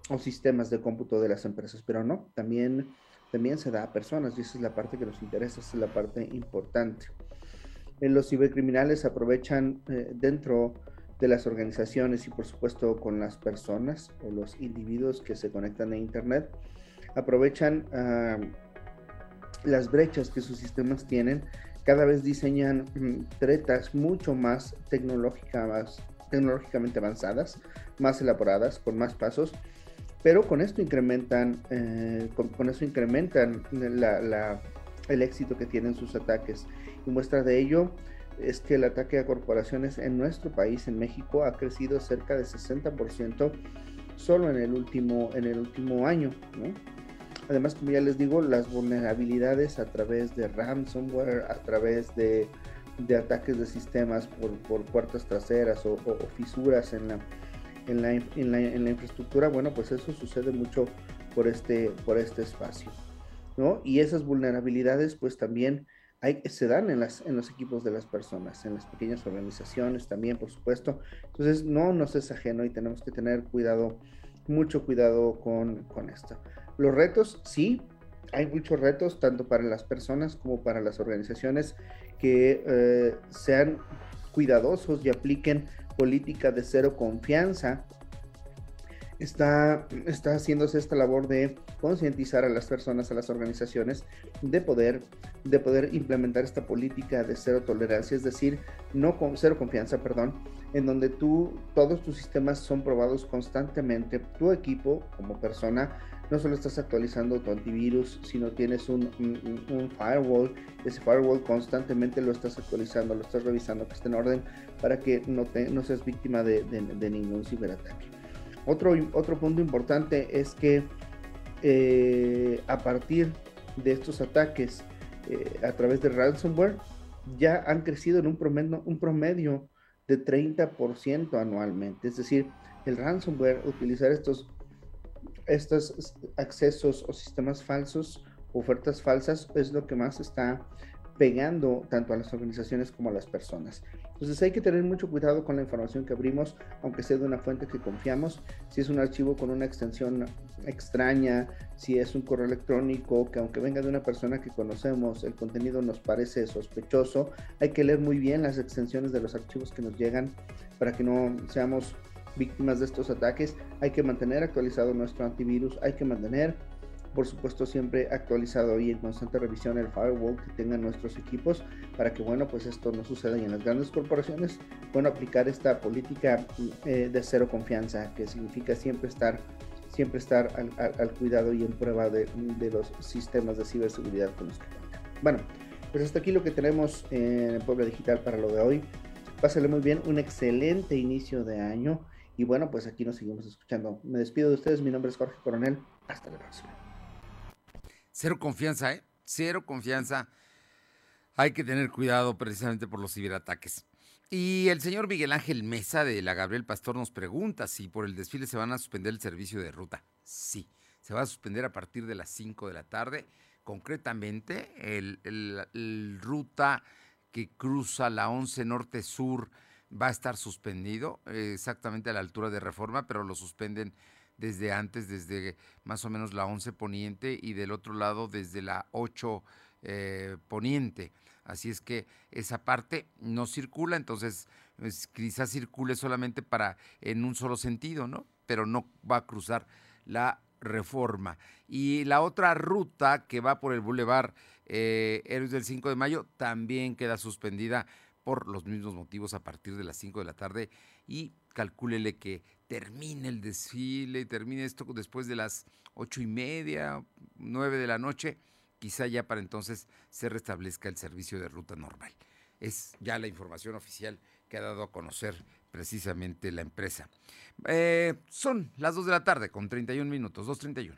o sistemas de cómputo de las empresas, pero no, también, también se da a personas y esa es la parte que nos interesa, esa es la parte importante. Eh, los cibercriminales aprovechan eh, dentro de las organizaciones y por supuesto con las personas o los individuos que se conectan a Internet, aprovechan ah, las brechas que sus sistemas tienen, cada vez diseñan mm, tretas mucho más tecnológicas, tecnológicamente avanzadas, más elaboradas, con más pasos, pero con esto incrementan, eh, con, eso incrementan el éxito que tienen sus ataques. Y muestra de ello es que el ataque a corporaciones en nuestro país, en México, ha crecido cerca de 60% solo en el último, en el último año. ¿no? Además, como ya les digo, las vulnerabilidades a través de ransomware, a través de, ataques de sistemas por, puertas traseras o, fisuras en la, en la, en, la, infraestructura, bueno, pues eso sucede mucho por este, por este espacio. ¿no? Y esas vulnerabilidades pues también hay, se dan en, las, en los equipos de las personas, en las pequeñas organizaciones también, por supuesto. Entonces no nos es ajeno y tenemos que tener cuidado, mucho cuidado con, con esto. Los retos, sí, hay muchos retos, tanto para las personas como para las organizaciones, que eh, sean cuidadosos y apliquen política de cero confianza. Está, está haciéndose esta labor de concientizar a las personas, a las organizaciones, de poder, de poder implementar esta política de cero tolerancia, es decir, no con cero confianza, perdón, en donde tú, todos tus sistemas son probados constantemente, tu equipo como persona, no solo estás actualizando tu antivirus, sino tienes un, firewall, ese firewall constantemente lo estás actualizando, lo estás revisando que esté en orden para que no, te, no seas víctima de, de ningún ciberataque. Otro, otro punto importante es que eh, a partir de estos ataques eh, a través de ransomware ya han crecido en un promedio, un promedio de 30% anualmente. Es decir, el ransomware, utilizar estos, estos accesos o sistemas falsos, ofertas falsas, es lo que más está pegando tanto a las organizaciones como a las personas. Entonces hay que tener mucho cuidado con la información que abrimos, aunque sea de una fuente que confiamos. Si es un archivo con una extensión extraña, si es un correo electrónico, que aunque venga de una persona que conocemos, el contenido nos parece sospechoso, hay que leer muy bien las extensiones de los archivos que nos llegan para que no seamos víctimas de estos ataques. Hay que mantener actualizado nuestro antivirus, hay que mantener por supuesto siempre actualizado y en constante revisión el firewall que tengan nuestros equipos para que bueno pues esto no suceda y en las grandes corporaciones bueno aplicar esta política eh, de cero confianza que significa siempre estar siempre estar al, cuidado y en prueba de, los sistemas de ciberseguridad con los que cuentan. Bueno, pues hasta aquí lo que tenemos en Puebla Digital para lo de hoy. Pásale muy bien, un excelente inicio de año y bueno, pues aquí nos seguimos escuchando. Me despido de ustedes, mi nombre es Jorge Coronel, hasta la próxima. Cero confianza, ¿eh? Cero confianza. Hay que tener cuidado precisamente por los ciberataques. Y el señor Miguel Ángel Mesa de la Gabriel Pastor nos pregunta si por el desfile se van a suspender el servicio de ruta. Sí, se va a suspender a partir de las 5 de la tarde. Concretamente, el, ruta que cruza la 11 Norte-Sur va a estar suspendido eh, exactamente a la altura de Reforma, pero lo suspenden desde antes, desde más o menos la 11 poniente y del otro lado desde la 8 eh, poniente. Así es que esa parte no circula, entonces pues, quizás circule solamente para en un solo sentido, ¿no? Pero no va a cruzar la reforma. Y la otra ruta que va por el Boulevard eh, Héroes del 5 de Mayo también queda suspendida por los mismos motivos a partir de las 5 de la tarde y calcúlele que termine el desfile, termine esto después de las ocho y media, nueve de la noche, quizá ya para entonces se restablezca el servicio de ruta normal. Es ya la información oficial que ha dado a conocer precisamente la empresa. Eh, son las 2 de la tarde con 31 minutos, 2.31.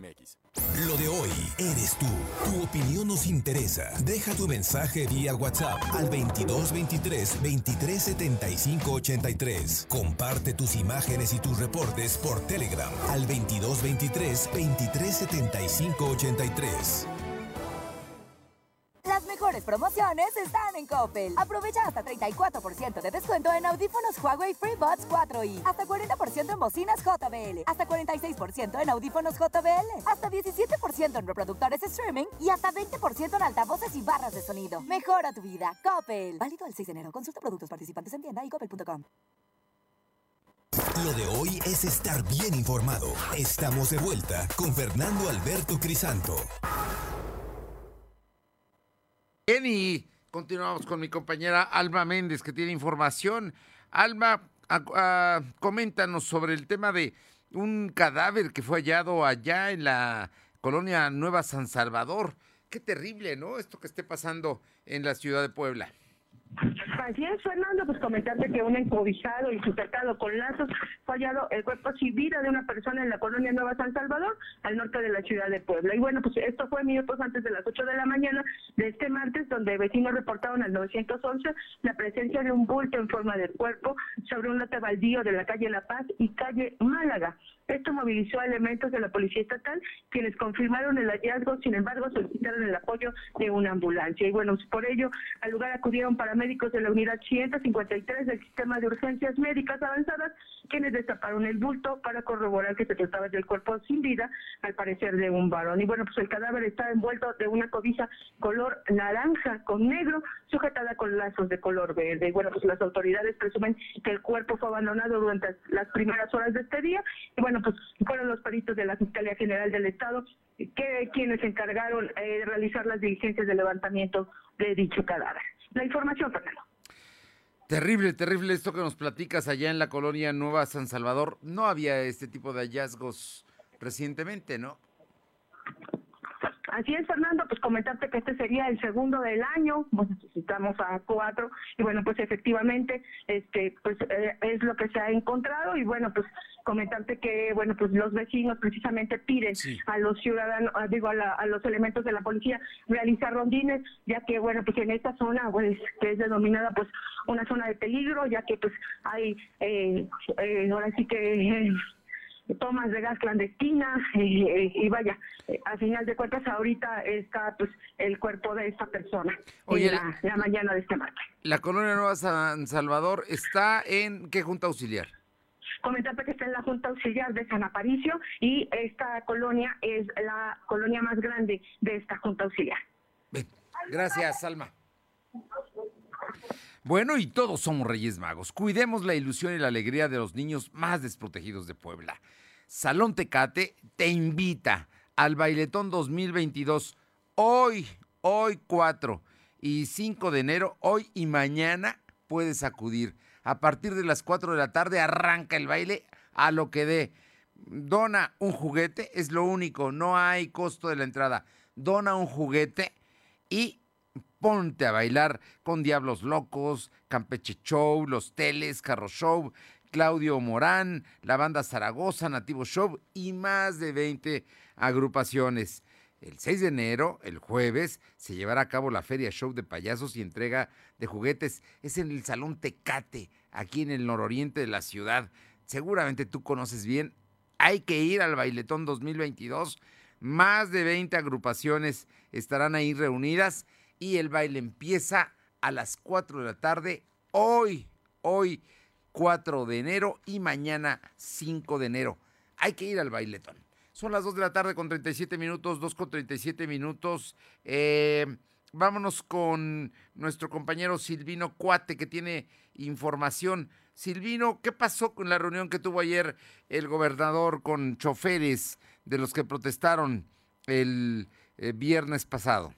Lo de hoy eres tú. Tu opinión nos interesa. Deja tu mensaje vía WhatsApp al 2223 2375 83. Comparte tus imágenes y tus reportes por Telegram al 2223 2375 83. Las mejores promociones están en Coppel. Aprovecha hasta 34% de descuento en audífonos Huawei FreeBuds 4i, hasta 40% en bocinas JBL, hasta 46% en audífonos JBL, hasta 17% en reproductores streaming y hasta 20% en altavoces y barras de sonido. Mejora tu vida. Coppel. Válido el 6 de enero. Consulta productos participantes en tienda y coppel.com. Lo de hoy es estar bien informado. Estamos de vuelta con Fernando Alberto Crisanto. Bien, y continuamos con mi compañera Alma Méndez, que tiene información. Alma, coméntanos sobre el tema de un cadáver que fue hallado allá en la colonia Nueva San Salvador. Qué terrible, ¿no? Esto que esté pasando en la ciudad de Puebla. Así es, Fernando, pues comentarte que un encobijado y sujetado con lazos fue hallado el cuerpo sin vida de una persona en la colonia Nueva San Salvador, al norte de la ciudad de Puebla. Y bueno, pues esto fue minutos antes de las 8 de la mañana de este martes, donde vecinos reportaron al 911 la presencia de un bulto en forma de cuerpo sobre un lote baldío de la calle La Paz y calle Málaga. Esto movilizó a elementos de la Policía Estatal, quienes confirmaron el hallazgo, sin embargo, solicitaron el apoyo de una ambulancia. Y bueno, por ello, al lugar acudieron paramédicos de la unidad 153 del Sistema de Urgencias Médicas Avanzadas, quienes destaparon el bulto para corroborar que se trataba del cuerpo sin vida, al parecer de un varón. Y bueno, pues el cadáver está envuelto de una cobija color naranja con negro, sujetada con lazos de color verde. Y bueno, pues las autoridades presumen que el cuerpo fue abandonado durante las primeras horas de este día. Y bueno, pues fueron los peritos de la Fiscalía General del Estado que quienes se encargaron eh, realizar las diligencias de levantamiento de dicho cadáver. La información, Fernando. Terrible, terrible esto que nos platicas allá en la colonia Nueva San Salvador. No había este tipo de hallazgos recientemente, ¿no? Así es, Fernando, pues comentarte que este sería el segundo del año, pues necesitamos a cuatro, y bueno, pues efectivamente, este, pues eh, es lo que se ha encontrado, y bueno, pues comentarte que, bueno, pues los vecinos precisamente piden a los ciudadanos, digo, a, los elementos de la policía realizar rondines, ya que, bueno, pues en esta zona, pues, que es denominada, pues, una zona de peligro, ya que, pues, hay, eh, eh ahora sí que... Eh, tomas de gas clandestinas y vaya, a final de cuentas ahorita está pues el cuerpo de esta persona en la, mañana de este martes. La colonia Nueva San Salvador está en qué junta auxiliar? Comentarte que está en la Junta Auxiliar de San Aparicio y esta colonia es la colonia más grande de esta Junta Auxiliar. Gracias, Salma. Bueno, y todos somos Reyes Magos. Cuidemos la ilusión y la alegría de los niños más desprotegidos de Puebla. Salón Tecate te invita al Bailetón 2022 hoy, hoy 4 y 5 de enero, hoy y mañana puedes acudir. A partir de las 4 de la tarde arranca el baile a lo que dé. Dona un juguete, es lo único, no hay costo de la entrada. Dona un juguete y ponte a bailar con Diablos Locos, Campeche Show, Los Teles, Carro Show, Claudio Morán, la banda Zaragoza, Nativo Show y más de 20 agrupaciones. El 6 de enero, el jueves, se llevará a cabo la Feria Show de Payasos y entrega de juguetes. Es en el Salón Tecate, aquí en el nororiente de la ciudad. Seguramente tú conoces bien. Hay que ir al Bailetón 2022. Más de 20 agrupaciones estarán ahí reunidas y el baile empieza a las 4 de la tarde hoy, hoy 4 de enero y mañana 5 de enero. Hay que ir al bailetón. Son las 2 de la tarde con 37 minutos, 2 con 37 minutos. Eh, vámonos con nuestro compañero Silvino Cuate que tiene información. Silvino, ¿qué pasó con la reunión que tuvo ayer el gobernador con choferes de los que protestaron el eh, viernes pasado?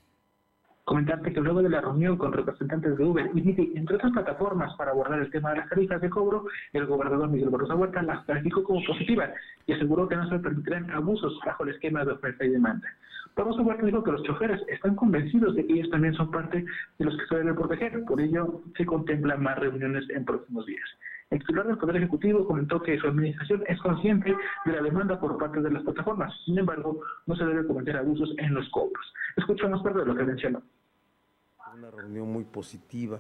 Comentarte que luego de la reunión con representantes de Uber y Didi, entre otras plataformas para abordar el tema de las tarifas de cobro, el gobernador Miguel Barroso Huerta las calificó como positivas y aseguró que no se permitirán abusos bajo el esquema de oferta y demanda. Barroso Huerta dijo que los choferes están convencidos de que ellos también son parte de los que se deben proteger, por ello se contemplan más reuniones en próximos días. El titular del Poder Ejecutivo comentó que su administración es consciente de la demanda por parte de las plataformas. Sin embargo, no se debe cometer abusos en los cobros. Escuchamos parte de lo que mencionó. Una reunión muy positiva,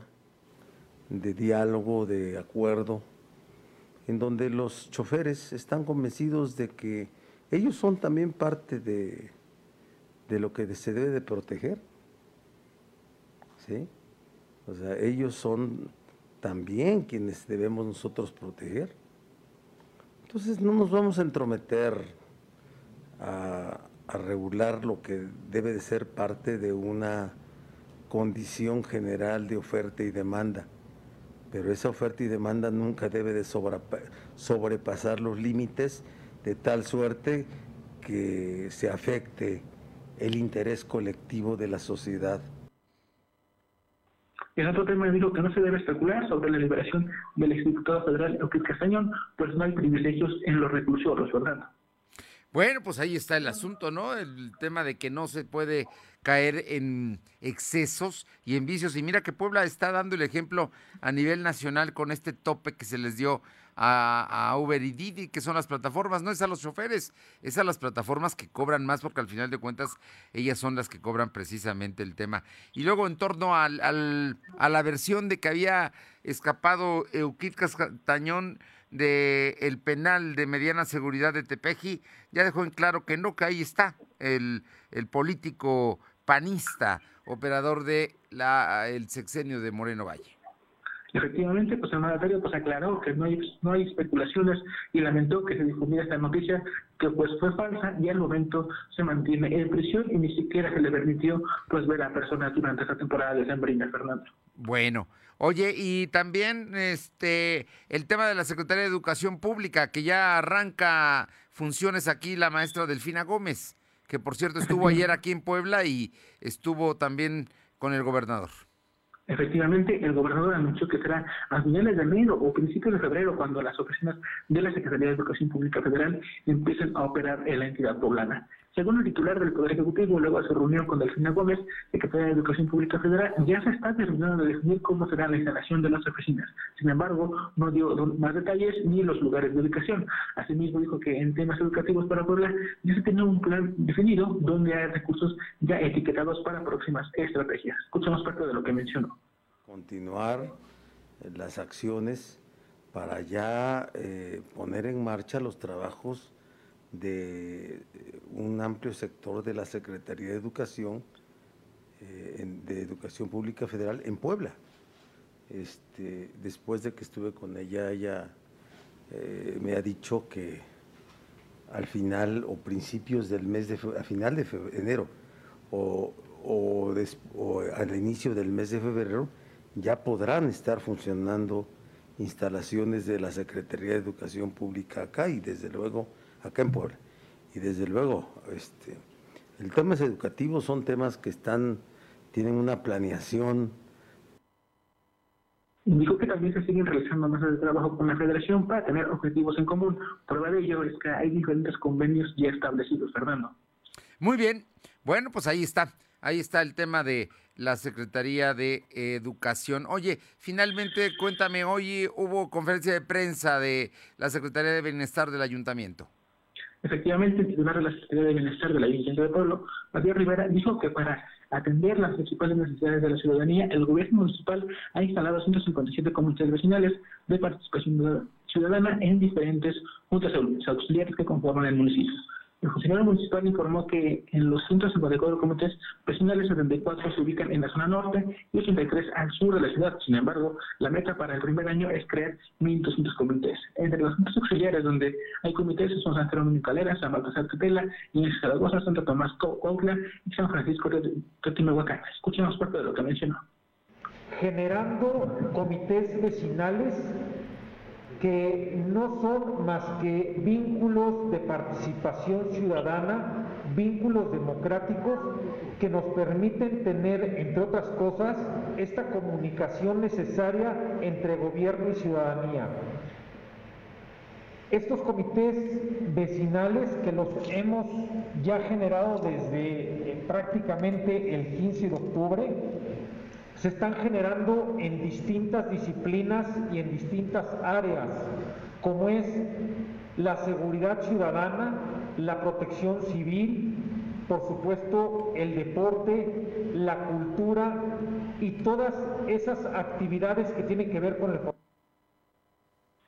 de diálogo, de acuerdo, en donde los choferes están convencidos de que ellos son también parte de, de lo que se debe de proteger. ¿Sí? O sea, ellos son también quienes debemos nosotros proteger. Entonces no nos vamos a entrometer a, regular lo que debe de ser parte de una condición general de oferta y demanda. Pero esa oferta y demanda nunca debe de sobrepasar los límites de tal suerte que se afecte el interés colectivo de la sociedad. En otro tema dijo que no se debe especular sobre la liberación del exdiputado federal Euclid Castañón, pues no hay privilegios en los reclusorios, ¿verdad? Bueno, pues ahí está el asunto, ¿no? El tema de que no se puede caer en excesos y en vicios. Y mira que Puebla está dando el ejemplo a nivel nacional con este tope que se les dio a, Uber y Didi, que son las plataformas, no es a los choferes, es a las plataformas que cobran más, porque al final de cuentas ellas son las que cobran precisamente el tema. Y luego en torno al, al, a la versión de que había escapado Euquid Castañón del el penal de mediana seguridad de Tepeji, ya dejó en claro que no, que ahí está el, político panista, operador de el sexenio de Moreno Valle. Efectivamente, pues el mandatario pues aclaró que no hay, no hay especulaciones y lamentó que se difundiera esta noticia que pues fue falsa y al momento se mantiene en prisión y ni siquiera se le permitió pues ver a personas durante esta temporada de Sembrina, Fernando. Bueno, oye, y también este el tema de la Secretaría de Educación Pública, que ya arranca funciones aquí la maestra Delfina Gómez, que por cierto estuvo ayer aquí en Puebla y estuvo también con el gobernador. Efectivamente, el gobernador anunció que será a finales de enero o principios de febrero cuando las oficinas de la Secretaría de Educación Pública Federal empiecen a operar en la entidad poblana. Según el titular del Poder Ejecutivo, luego de su reunión con Delfina Gómez, Secretaria de Educación Pública Federal, ya se está terminando de definir cómo será la instalación de las oficinas. Sin embargo, no dio más detalles ni los lugares de ubicación. Asimismo, dijo que en temas educativos para Puebla ya se tiene un plan definido donde hay recursos ya etiquetados para próximas estrategias. Escuchamos parte de lo que mencionó. Continuar las acciones para ya eh, poner en marcha los trabajos de un amplio sector de la Secretaría de Educación, eh, de Educación Pública Federal en Puebla. Este, después de que estuve con ella, ella eh, me ha dicho que al final o principios del mes de a final de enero o, o al inicio del mes de febrero ya podrán estar funcionando instalaciones de la Secretaría de Educación Pública acá y desde luego acá en Puebla. Y desde luego, este, el temas educativos son temas que están, tienen una planeación. Dijo que también se siguen realizando mesas de trabajo con la federación para tener objetivos en común. Prueba de ello es que hay diferentes convenios ya establecidos, Fernando. Muy bien, bueno, pues ahí está, ahí está el tema de la Secretaría de Educación. Oye, finalmente cuéntame, hoy hubo conferencia de prensa de la Secretaría de Bienestar del Ayuntamiento. Efectivamente, el titular de la Secretaría de Bienestar de la Ayuntamiento de Pueblo, Matías Rivera, dijo que para atender las principales necesidades de la ciudadanía, el gobierno municipal ha instalado 157 comités vecinales de participación ciudadana en diferentes juntas auxiliares que conforman el municipio. El funcionario municipal informó que en los 154 comités vecinales, 74 se ubican en la zona norte y 83 al sur de la ciudad. Sin embargo, la meta para el primer año es crear 1.200 comités. Entre los juntas auxiliares donde hay comités son San Jerónimo Calera, San Baltasar Tetela, Inés Zaragoza, Santo Tomás Cuautla y San Francisco de Teotimehuacán. Escuchemos parte de lo que mencionó. Generando comités vecinales que no son más que vínculos de participación ciudadana, vínculos democráticos que nos permiten tener, entre otras cosas, esta comunicación necesaria entre gobierno y ciudadanía. Estos comités vecinales que los hemos ya generado desde eh, prácticamente el 15 de octubre, se están generando en distintas disciplinas y en distintas áreas, como es la seguridad ciudadana, la protección civil, por supuesto el deporte, la cultura y todas esas actividades que tienen que ver con el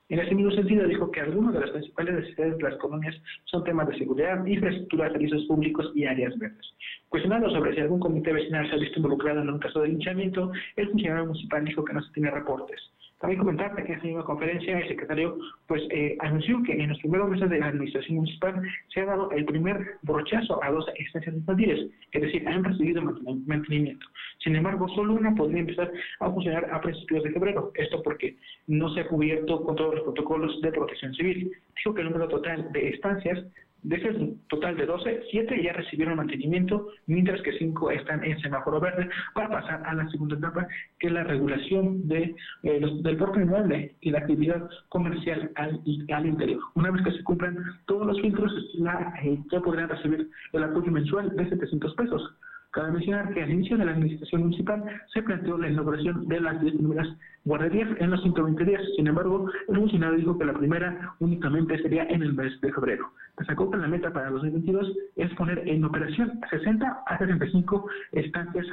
en ese mismo sentido, dijo que algunas de las principales necesidades de las colonias son temas de seguridad, infraestructura, servicios públicos y áreas verdes. Cuestionado sobre si algún comité vecinal se ha visto involucrado en un caso de linchamiento, el funcionario municipal dijo que no se tiene reportes. También comentarte que en esa misma conferencia el secretario pues eh, anunció que en los primeros meses de la administración municipal se ha dado el primer brochazo a dos estancias infantiles, es decir, han recibido mantenimiento. Sin embargo, solo una podría empezar a funcionar a principios de febrero. Esto porque no se ha cubierto con todos los protocolos de protección civil. Dijo que el número total de estancias De ese total de 12, 7 ya recibieron mantenimiento, mientras que 5 están en semáforo verde para pasar a la segunda etapa, que es la regulación de, eh, los, del propio inmueble y la actividad comercial al, al interior. Una vez que se cumplan todos los filtros, la, eh, ya podrán recibir el apoyo mensual de 700 pesos. Cabe mencionar que al inicio de la administración municipal se planteó la inauguración de las 10 primeras guarderías en los 120 días. Sin embargo, el funcionario dijo que la primera únicamente sería en el mes de febrero. Destacó que la meta para 2022 es poner en operación 60 a 75 estancias.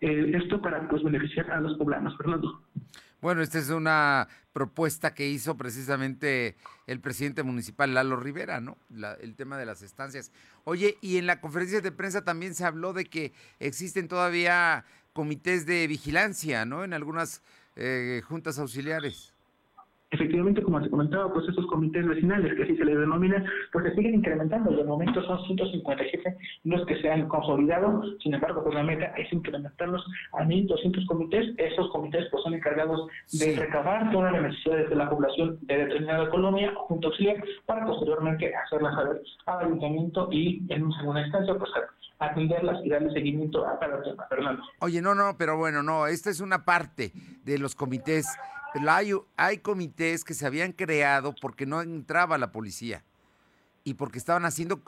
Eh, esto para pues, beneficiar a los poblanos, Fernando. Bueno, esta es una propuesta que hizo precisamente el presidente municipal Lalo Rivera, ¿no? La- el tema de las estancias. Oye, y en la conferencia de prensa también se habló de que existen todavía comités de vigilancia, ¿no? En algunas eh, juntas auxiliares. Efectivamente, como te comentaba, pues esos comités vecinales, que así se les denomina, pues se siguen incrementando. De momento son 157 los que se han consolidado. Sin embargo, pues la meta es incrementarlos a 1.200 comités. Esos comités pues son encargados de recabar todas las necesidades de la población de determinada colonia o junta auxiliar para posteriormente hacerlas saber al ayuntamiento y en una segunda instancia pues atenderlas y darle seguimiento a cada tema. Fernando. Oye, no, no, pero bueno, no, esta es una parte de los comités. Pero hay, hay comités que se habían creado porque no entraba la policía y porque estaban haciendo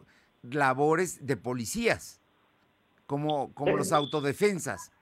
labores de policías, como, como los autodefensas.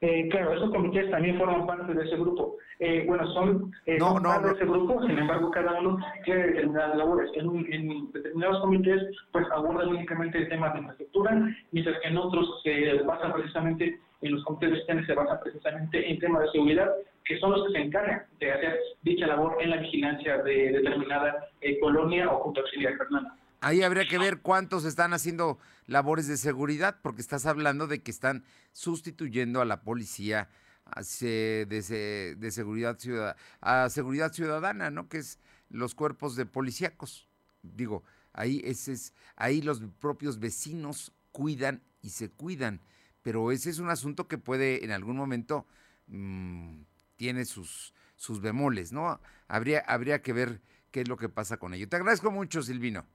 Eh, claro, esos comités también forman parte de ese grupo. Eh, bueno, son, eh, No, son no, parte no. de ese grupo, sin embargo, cada uno tiene determinadas labores. En, un- en determinados comités, pues abordan únicamente el tema de infraestructura, mientras que en otros se basan precisamente, en los comités vecinales se basan precisamente en temas de seguridad, que son los que se encargan de hacer dicha labor en la vigilancia de determinada eh, colonia o junta auxiliar, Fernando. Ahí habría que ver cuántos están haciendo labores de seguridad, porque estás hablando de que están sustituyendo a la policía de, se- de seguridad ciudadana, a seguridad ciudadana, ¿no? Que es los cuerpos de policíacos. Digo, ahí ese es, ahí los propios vecinos cuidan y se cuidan, pero ese es un asunto que puede en algún momento mm, tiene sus sus bemoles, ¿no? Habría habría que ver qué es lo que pasa con ello. Te agradezco mucho, Silvino.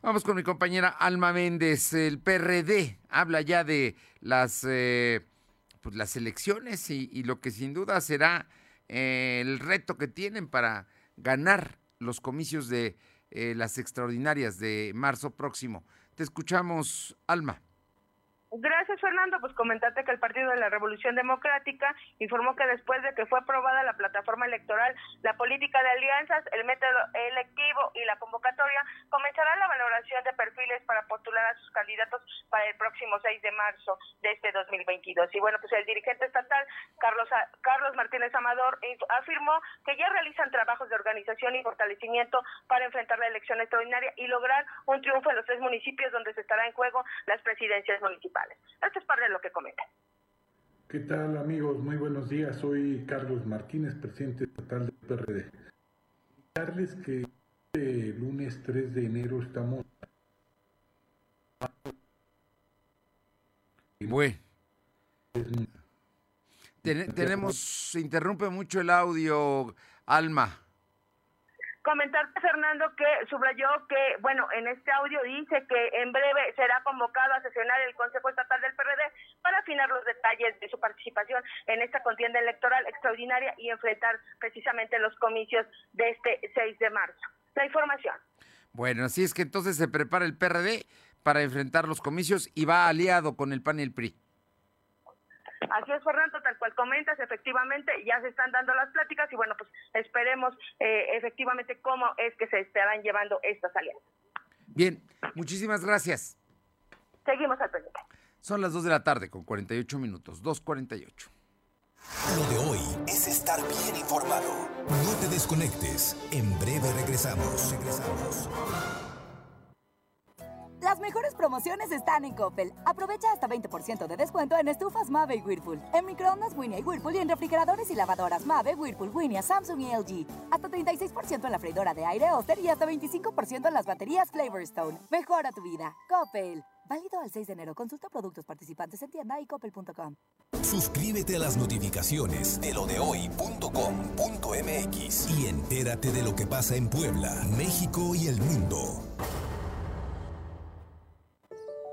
Vamos con mi compañera Alma Méndez. El PRD habla ya de las, eh, pues las elecciones y, y lo que sin duda será eh, el reto que tienen para ganar los comicios de eh, las extraordinarias de marzo próximo. Te escuchamos, Alma. Gracias, Fernando. Pues comentarte que el Partido de la Revolución Democrática informó que después de que fue aprobada la plataforma electoral, la política de alianzas, el método electivo y la convocatoria, comenzará la valoración de perfiles para postular a sus candidatos para el próximo 6 de marzo de este 2022. Y bueno, pues el dirigente estatal, Carlos, Carlos Martínez Amador, afirmó que ya realizan trabajos de organización y fortalecimiento para enfrentar la elección extraordinaria y lograr un triunfo en los tres municipios donde se estará en juego las presidencias municipales. Esto es parte de lo que comenta. ¿Qué tal amigos? Muy buenos días. Soy Carlos Martínez, presidente estatal del PRD. Darles que este lunes 3 de enero estamos... Bueno. Ten- tenemos, se interrumpe mucho el audio, Alma. Comentarte, Fernando, que subrayó que, bueno, en este audio dice que en breve será convocado a sesionar el Consejo Estatal del PRD para afinar los detalles de su participación en esta contienda electoral extraordinaria y enfrentar precisamente los comicios de este 6 de marzo. La información. Bueno, así es que entonces se prepara el PRD para enfrentar los comicios y va aliado con el PAN y el PRI. Así es, Fernando, tal cual comentas, efectivamente ya se están dando las pláticas y bueno, pues esperemos eh, efectivamente cómo es que se estarán llevando estas alianzas. Bien, muchísimas gracias. Seguimos al pendiente. Son las 2 de la tarde con 48 minutos, 2.48. Lo de hoy es estar bien informado. No te desconectes. En breve regresamos. Regresamos. Las mejores promociones están en Coppel. Aprovecha hasta 20% de descuento en estufas Mave y Whirlpool, en microondas Winnie y Whirlpool y en refrigeradores y lavadoras Mave, Whirlpool, Winnie, Samsung y LG. Hasta 36% en la freidora de aire Oster y hasta 25% en las baterías Flavorstone. Mejora tu vida. Coppel. Válido al 6 de enero. Consulta productos participantes en tienda y coppel.com. Suscríbete a las notificaciones de lo de hoy.com.mx y entérate de lo que pasa en Puebla, México y el mundo.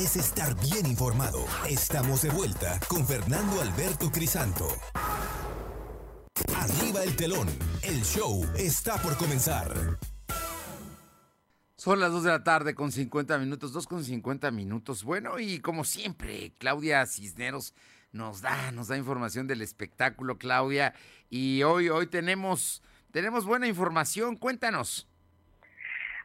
Es estar bien informado. Estamos de vuelta con Fernando Alberto Crisanto. Arriba el telón. El show está por comenzar. Son las 2 de la tarde con 50 minutos, 2 con 50 minutos. Bueno, y como siempre, Claudia Cisneros nos da, nos da información del espectáculo, Claudia. Y hoy, hoy tenemos, tenemos buena información. Cuéntanos.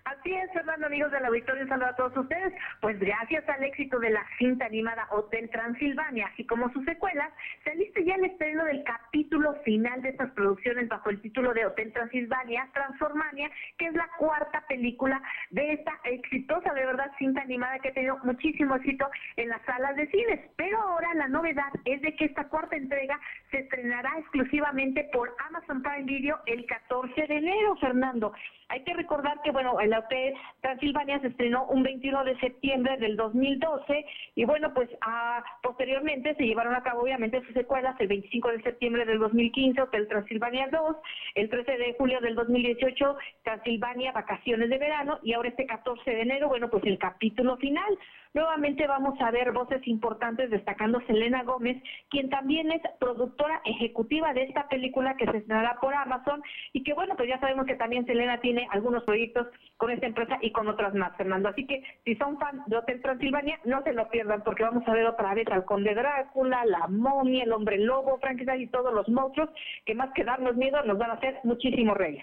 Así es, Fernando, amigos del auditorio, un saludo a todos ustedes. Pues gracias al éxito de la cinta animada Hotel Transilvania, así como sus secuelas, se ya el estreno del capítulo final de estas producciones bajo el título de Hotel Transilvania, Transformania, que es la cuarta película de esta exitosa, de verdad, cinta animada que ha tenido muchísimo éxito en las salas de cines. Pero ahora la novedad es de que esta cuarta entrega se estrenará exclusivamente por Amazon Prime Video el 14 de enero, Fernando. Hay que recordar que, bueno, el Hotel Transilvania se estrenó un 21 de septiembre del 2012 y, bueno, pues ah, posteriormente se llevaron a cabo, obviamente, sus secuelas el 25 de septiembre del 2015, Hotel Transilvania 2, el 13 de julio del 2018, Transilvania Vacaciones de Verano y ahora este 14 de enero, bueno, pues el capítulo final. Nuevamente vamos a ver voces importantes destacando Selena Gómez, quien también es productora ejecutiva de esta película que se estrenará por Amazon y que bueno, pues ya sabemos que también Selena tiene algunos proyectos con esta empresa y con otras más, Fernando. Así que si son fan de Hotel Transilvania, no se lo pierdan porque vamos a ver otra vez al Conde Drácula, la momia, el hombre lobo, Frankenstein y todos los monstruos que más que darnos miedo nos van a hacer muchísimo reír.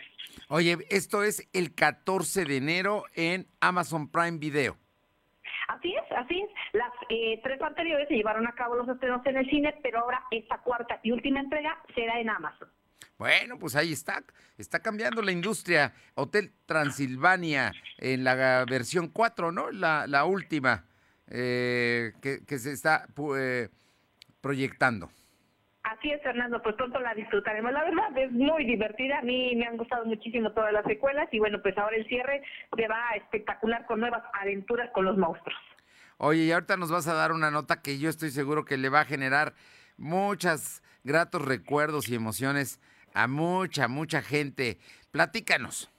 Oye, esto es el 14 de enero en Amazon Prime Video. Así es, así es. Las eh, tres anteriores se llevaron a cabo los estrenos en el cine, pero ahora esta cuarta y última entrega será en Amazon. Bueno, pues ahí está. Está cambiando la industria. Hotel Transilvania en la versión 4, ¿no? La, la última eh, que, se está eh, proyectando. Así es, Fernando, pues pronto la disfrutaremos. La verdad es muy divertida, a mí me han gustado muchísimo todas las secuelas y bueno, pues ahora el cierre se va espectacular con nuevas aventuras con los monstruos. Oye, y ahorita nos vas a dar una nota que yo estoy seguro que le va a generar muchos gratos recuerdos y emociones a mucha, mucha gente. Platícanos.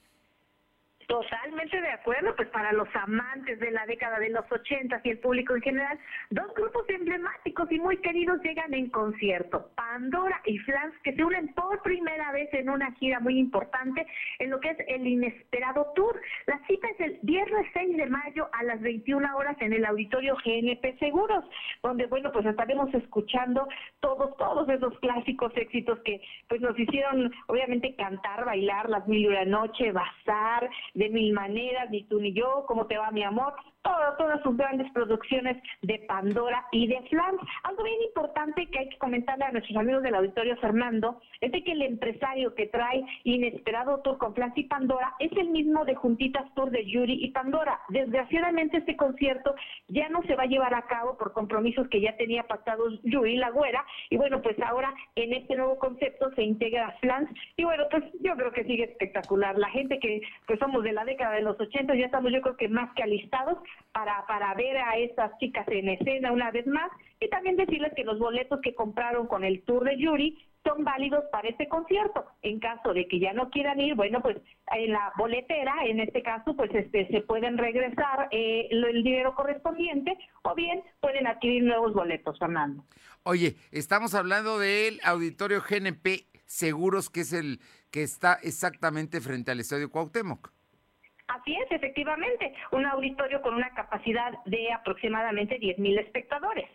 Totalmente de acuerdo, pues para los amantes de la década de los ochentas y el público en general, dos grupos emblemáticos y muy queridos llegan en concierto, Pandora y Flans, que se unen por primera vez en una gira muy importante en lo que es el Inesperado Tour. La cita es el viernes 6 de mayo a las 21 horas en el auditorio GNP Seguros, donde, bueno, pues estaremos escuchando todos, todos esos clásicos éxitos que pues nos hicieron, obviamente, cantar, bailar, Las Mil y una Noche, Bazar, de mil maneras, ni tú ni yo, cómo te va mi amor, todo, todas sus grandes producciones de Pandora y de Flans. Algo bien importante que hay que comentarle a nuestros amigos del auditorio Fernando es de que el empresario que trae Inesperado Tour con Flans y Pandora es el mismo de Juntitas Tour de Yuri y Pandora. Desgraciadamente este concierto ya no se va a llevar a cabo por compromisos que ya tenía pactados Yuri La Güera y bueno, pues ahora en este nuevo concepto se integra Flans y bueno, pues yo creo que sigue espectacular. La gente que pues somos de la década de los 80 ya estamos yo creo que más que alistados para, para ver a estas chicas en escena una vez más y también decirles que los boletos que compraron con el tour de Yuri son válidos para este concierto. En caso de que ya no quieran ir, bueno, pues en la boletera, en este caso, pues este se pueden regresar eh, el dinero correspondiente o bien pueden adquirir nuevos boletos, Fernando. Oye, estamos hablando del auditorio GNP Seguros, que es el que está exactamente frente al Estadio Cuauhtémoc. Así es, efectivamente, un auditorio con una capacidad de aproximadamente 10 mil espectadores.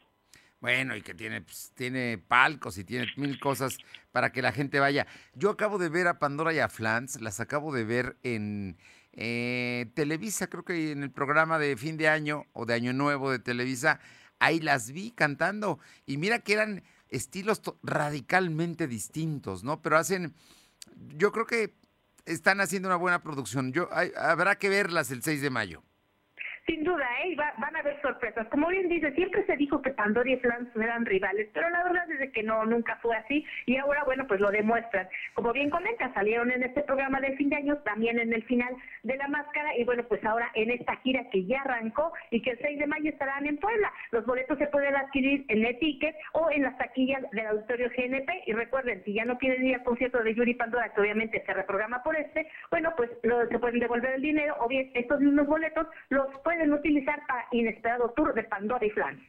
Bueno, y que tiene, pues, tiene palcos y tiene mil cosas para que la gente vaya. Yo acabo de ver a Pandora y a Flans, las acabo de ver en eh, Televisa, creo que en el programa de fin de año o de año nuevo de Televisa, ahí las vi cantando. Y mira que eran estilos radicalmente distintos, ¿no? Pero hacen, yo creo que están haciendo una buena producción. Yo, habrá que verlas el 6 de mayo. Sin duda, ¿eh? van a haber sorpresas. Como bien dice, siempre se dijo que Pandora y Flans eran rivales, pero la verdad es que no, nunca fue así y ahora, bueno, pues lo demuestran. Como bien comenta, salieron en este programa de fin de año, también en el final de La Máscara y bueno, pues ahora en esta gira que ya arrancó y que el 6 de mayo estarán en Puebla. Los boletos se pueden adquirir en Etiquet o en las taquillas del Auditorio GNP y recuerden, si ya no quieren ir al concierto de Yuri Pandora, que obviamente se reprograma por este, bueno, pues se pueden devolver el dinero o bien estos mismos boletos los pueden pueden utilizar para inesperado tour de Pandora y Flan.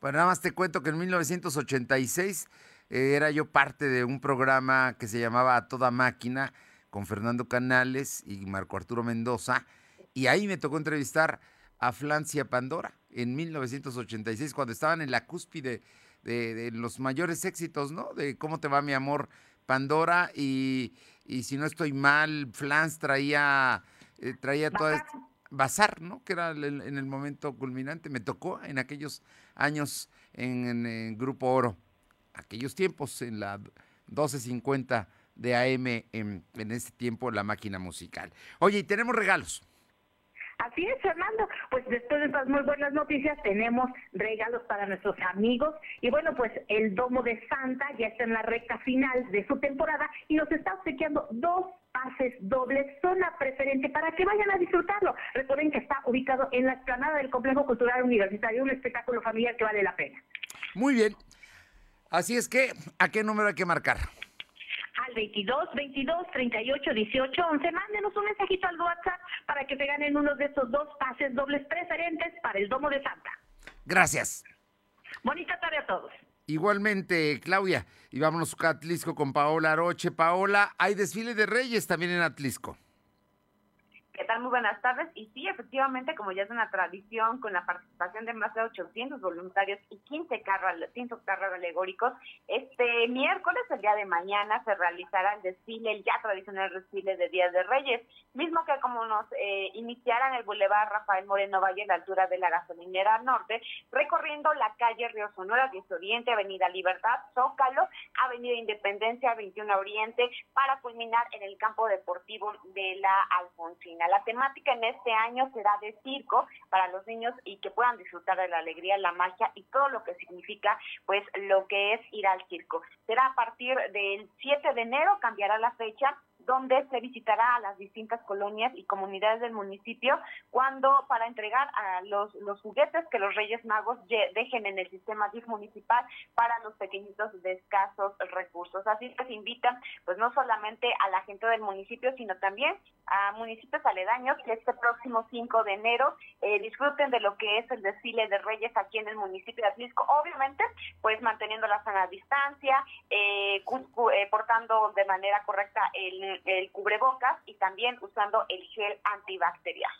Bueno, nada más te cuento que en 1986 eh, era yo parte de un programa que se llamaba A Toda Máquina con Fernando Canales y Marco Arturo Mendoza. Y ahí me tocó entrevistar a Flancia Pandora en 1986, cuando estaban en la cúspide de, los mayores éxitos, ¿no? De cómo te va mi amor Pandora y, si no estoy mal, Flans traía, eh, traía toda... Bazar, ¿no? Que era en el momento culminante. Me tocó en aquellos años en, el Grupo Oro, aquellos tiempos en la 1250 de AM, en, en ese tiempo, la máquina musical. Oye, y tenemos regalos. Así es, Fernando. Pues después de estas muy buenas noticias, tenemos regalos para nuestros amigos. Y bueno, pues el Domo de Santa ya está en la recta final de su temporada y nos está obsequiando dos pases dobles, zona preferente para que vayan a disfrutarlo. Recuerden que está ubicado en la explanada del Complejo Cultural Universitario, un espectáculo familiar que vale la pena. Muy bien. Así es que, ¿a qué número hay que marcar? Al 22 22 38 18 11. Mándenos un mensajito al WhatsApp para que se ganen uno de esos dos pases dobles preferentes para el Domo de Santa. Gracias. Bonita tarde a todos. Igualmente, Claudia. Y vámonos a Atlisco con Paola Aroche. Paola, hay desfile de Reyes también en Atlisco. ¿Qué tal? Muy buenas tardes. Y sí, efectivamente, como ya es una tradición, con la participación de más de 800 voluntarios y 15 carros, 15 carros alegóricos, este miércoles, el día de mañana, se realizará el desfile, el ya tradicional desfile de Días de Reyes, mismo que como nos eh, iniciara en el Boulevard Rafael Moreno Valle, a la altura de la gasolinera norte, recorriendo la calle Río Sonora, 10 Oriente, Avenida Libertad, Zócalo, Avenida Independencia, 21 Oriente, para culminar en el campo deportivo de la Alfonsina. La temática en este año será de circo para los niños y que puedan disfrutar de la alegría, la magia y todo lo que significa pues lo que es ir al circo. Será a partir del 7 de enero, cambiará la fecha donde se visitará a las distintas colonias y comunidades del municipio cuando para entregar a los, los juguetes que los Reyes Magos dejen en el sistema DIF municipal para los pequeñitos de escasos recursos. Así que se invitan pues no solamente a la gente del municipio, sino también a municipios aledaños que este próximo 5 de enero eh, disfruten de lo que es el desfile de Reyes aquí en el municipio de Atlisco, obviamente pues manteniendo la sana distancia, eh, eh, portando de manera correcta el el cubrebocas y también usando el gel antibacterial.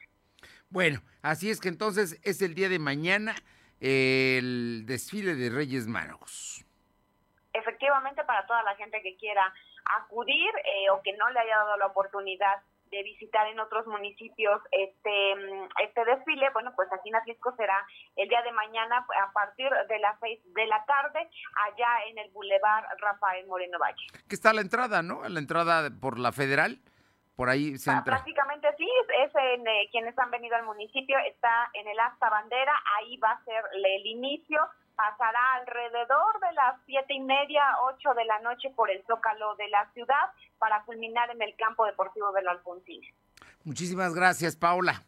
Bueno, así es que entonces es el día de mañana el desfile de Reyes Magos. Efectivamente, para toda la gente que quiera acudir eh, o que no le haya dado la oportunidad de visitar en otros municipios este este desfile, bueno, pues aquí en Atlisco será el día de mañana a partir de las seis de la tarde allá en el Boulevard Rafael Moreno Valle. Que está la entrada, ¿no? La entrada por la Federal. Por ahí se entra. Prácticamente sí, es en eh, quienes han venido al municipio, está en el Asta Bandera, ahí va a ser el inicio pasará alrededor de las siete y media, ocho de la noche por el zócalo de la ciudad para culminar en el campo deportivo de la Alfonsín. Muchísimas gracias, Paula.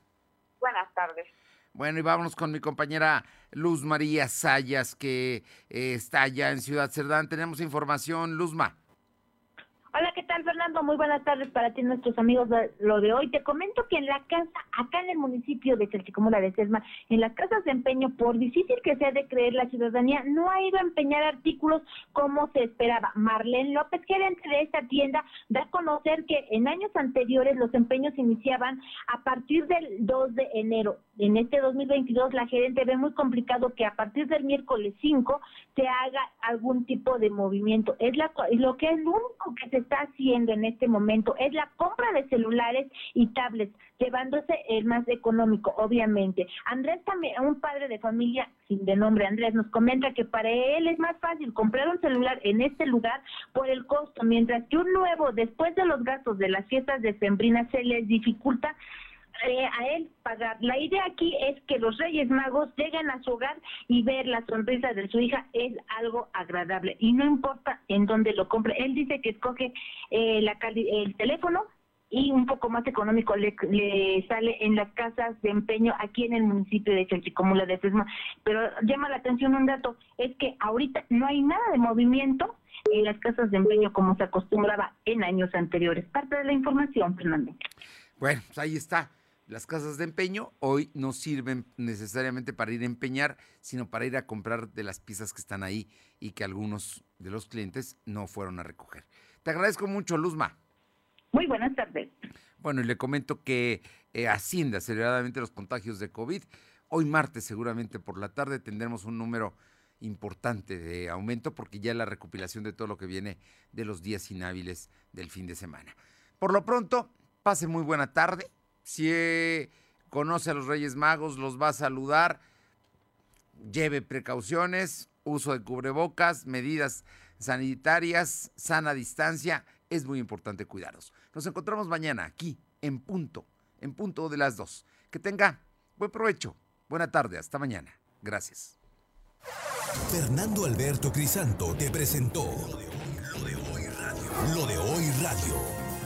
Buenas tardes. Bueno, y vámonos con mi compañera Luz María Sayas, que eh, está allá en Ciudad Cerdán. Tenemos información, Luzma. Hola, ¿qué tal, Fernando? Muy buenas tardes para ti, nuestros amigos de lo de hoy. Te comento que en la casa, acá en el municipio de Chalchicomula de Sesma, en las casas de empeño, por difícil que sea de creer la ciudadanía, no ha ido a empeñar artículos como se esperaba. Marlene López, gerente de esta tienda, da a conocer que en años anteriores los empeños iniciaban a partir del 2 de enero. En este 2022, la gerente ve muy complicado que a partir del miércoles 5 se haga algún tipo de movimiento. Es la, lo que es lo único que se está haciendo en este momento es la compra de celulares y tablets, llevándose el más económico, obviamente. Andrés también, un padre de familia sin de nombre Andrés, nos comenta que para él es más fácil comprar un celular en este lugar por el costo, mientras que un nuevo, después de los gastos de las fiestas de Sembrina, se les dificulta eh, a él pagar. La idea aquí es que los Reyes Magos lleguen a su hogar y ver la sonrisa de su hija es algo agradable y no importa en dónde lo compre. Él dice que escoge eh, la el teléfono y un poco más económico le, sale en las casas de empeño aquí en el municipio de Chalchicomula de Sesma. Pero llama la atención un dato, es que ahorita no hay nada de movimiento en las casas de empeño como se acostumbraba en años anteriores. Parte de la información, Fernando. Bueno, pues ahí está. Las casas de empeño hoy no sirven necesariamente para ir a empeñar, sino para ir a comprar de las piezas que están ahí y que algunos de los clientes no fueron a recoger. Te agradezco mucho, Luzma. Muy buenas tardes. Bueno, y le comento que eh, asciende aceleradamente los contagios de COVID. Hoy martes, seguramente por la tarde, tendremos un número importante de aumento porque ya la recopilación de todo lo que viene de los días inhábiles del fin de semana. Por lo pronto, pase muy buena tarde si conoce a los Reyes Magos, los va a saludar, lleve precauciones, uso de cubrebocas, medidas sanitarias, sana distancia, es muy importante cuidarlos. Nos encontramos mañana aquí, en punto, en punto de las dos. Que tenga buen provecho, buena tarde, hasta mañana. Gracias. Fernando Alberto Crisanto te presentó Lo de hoy radio. Lo de hoy radio.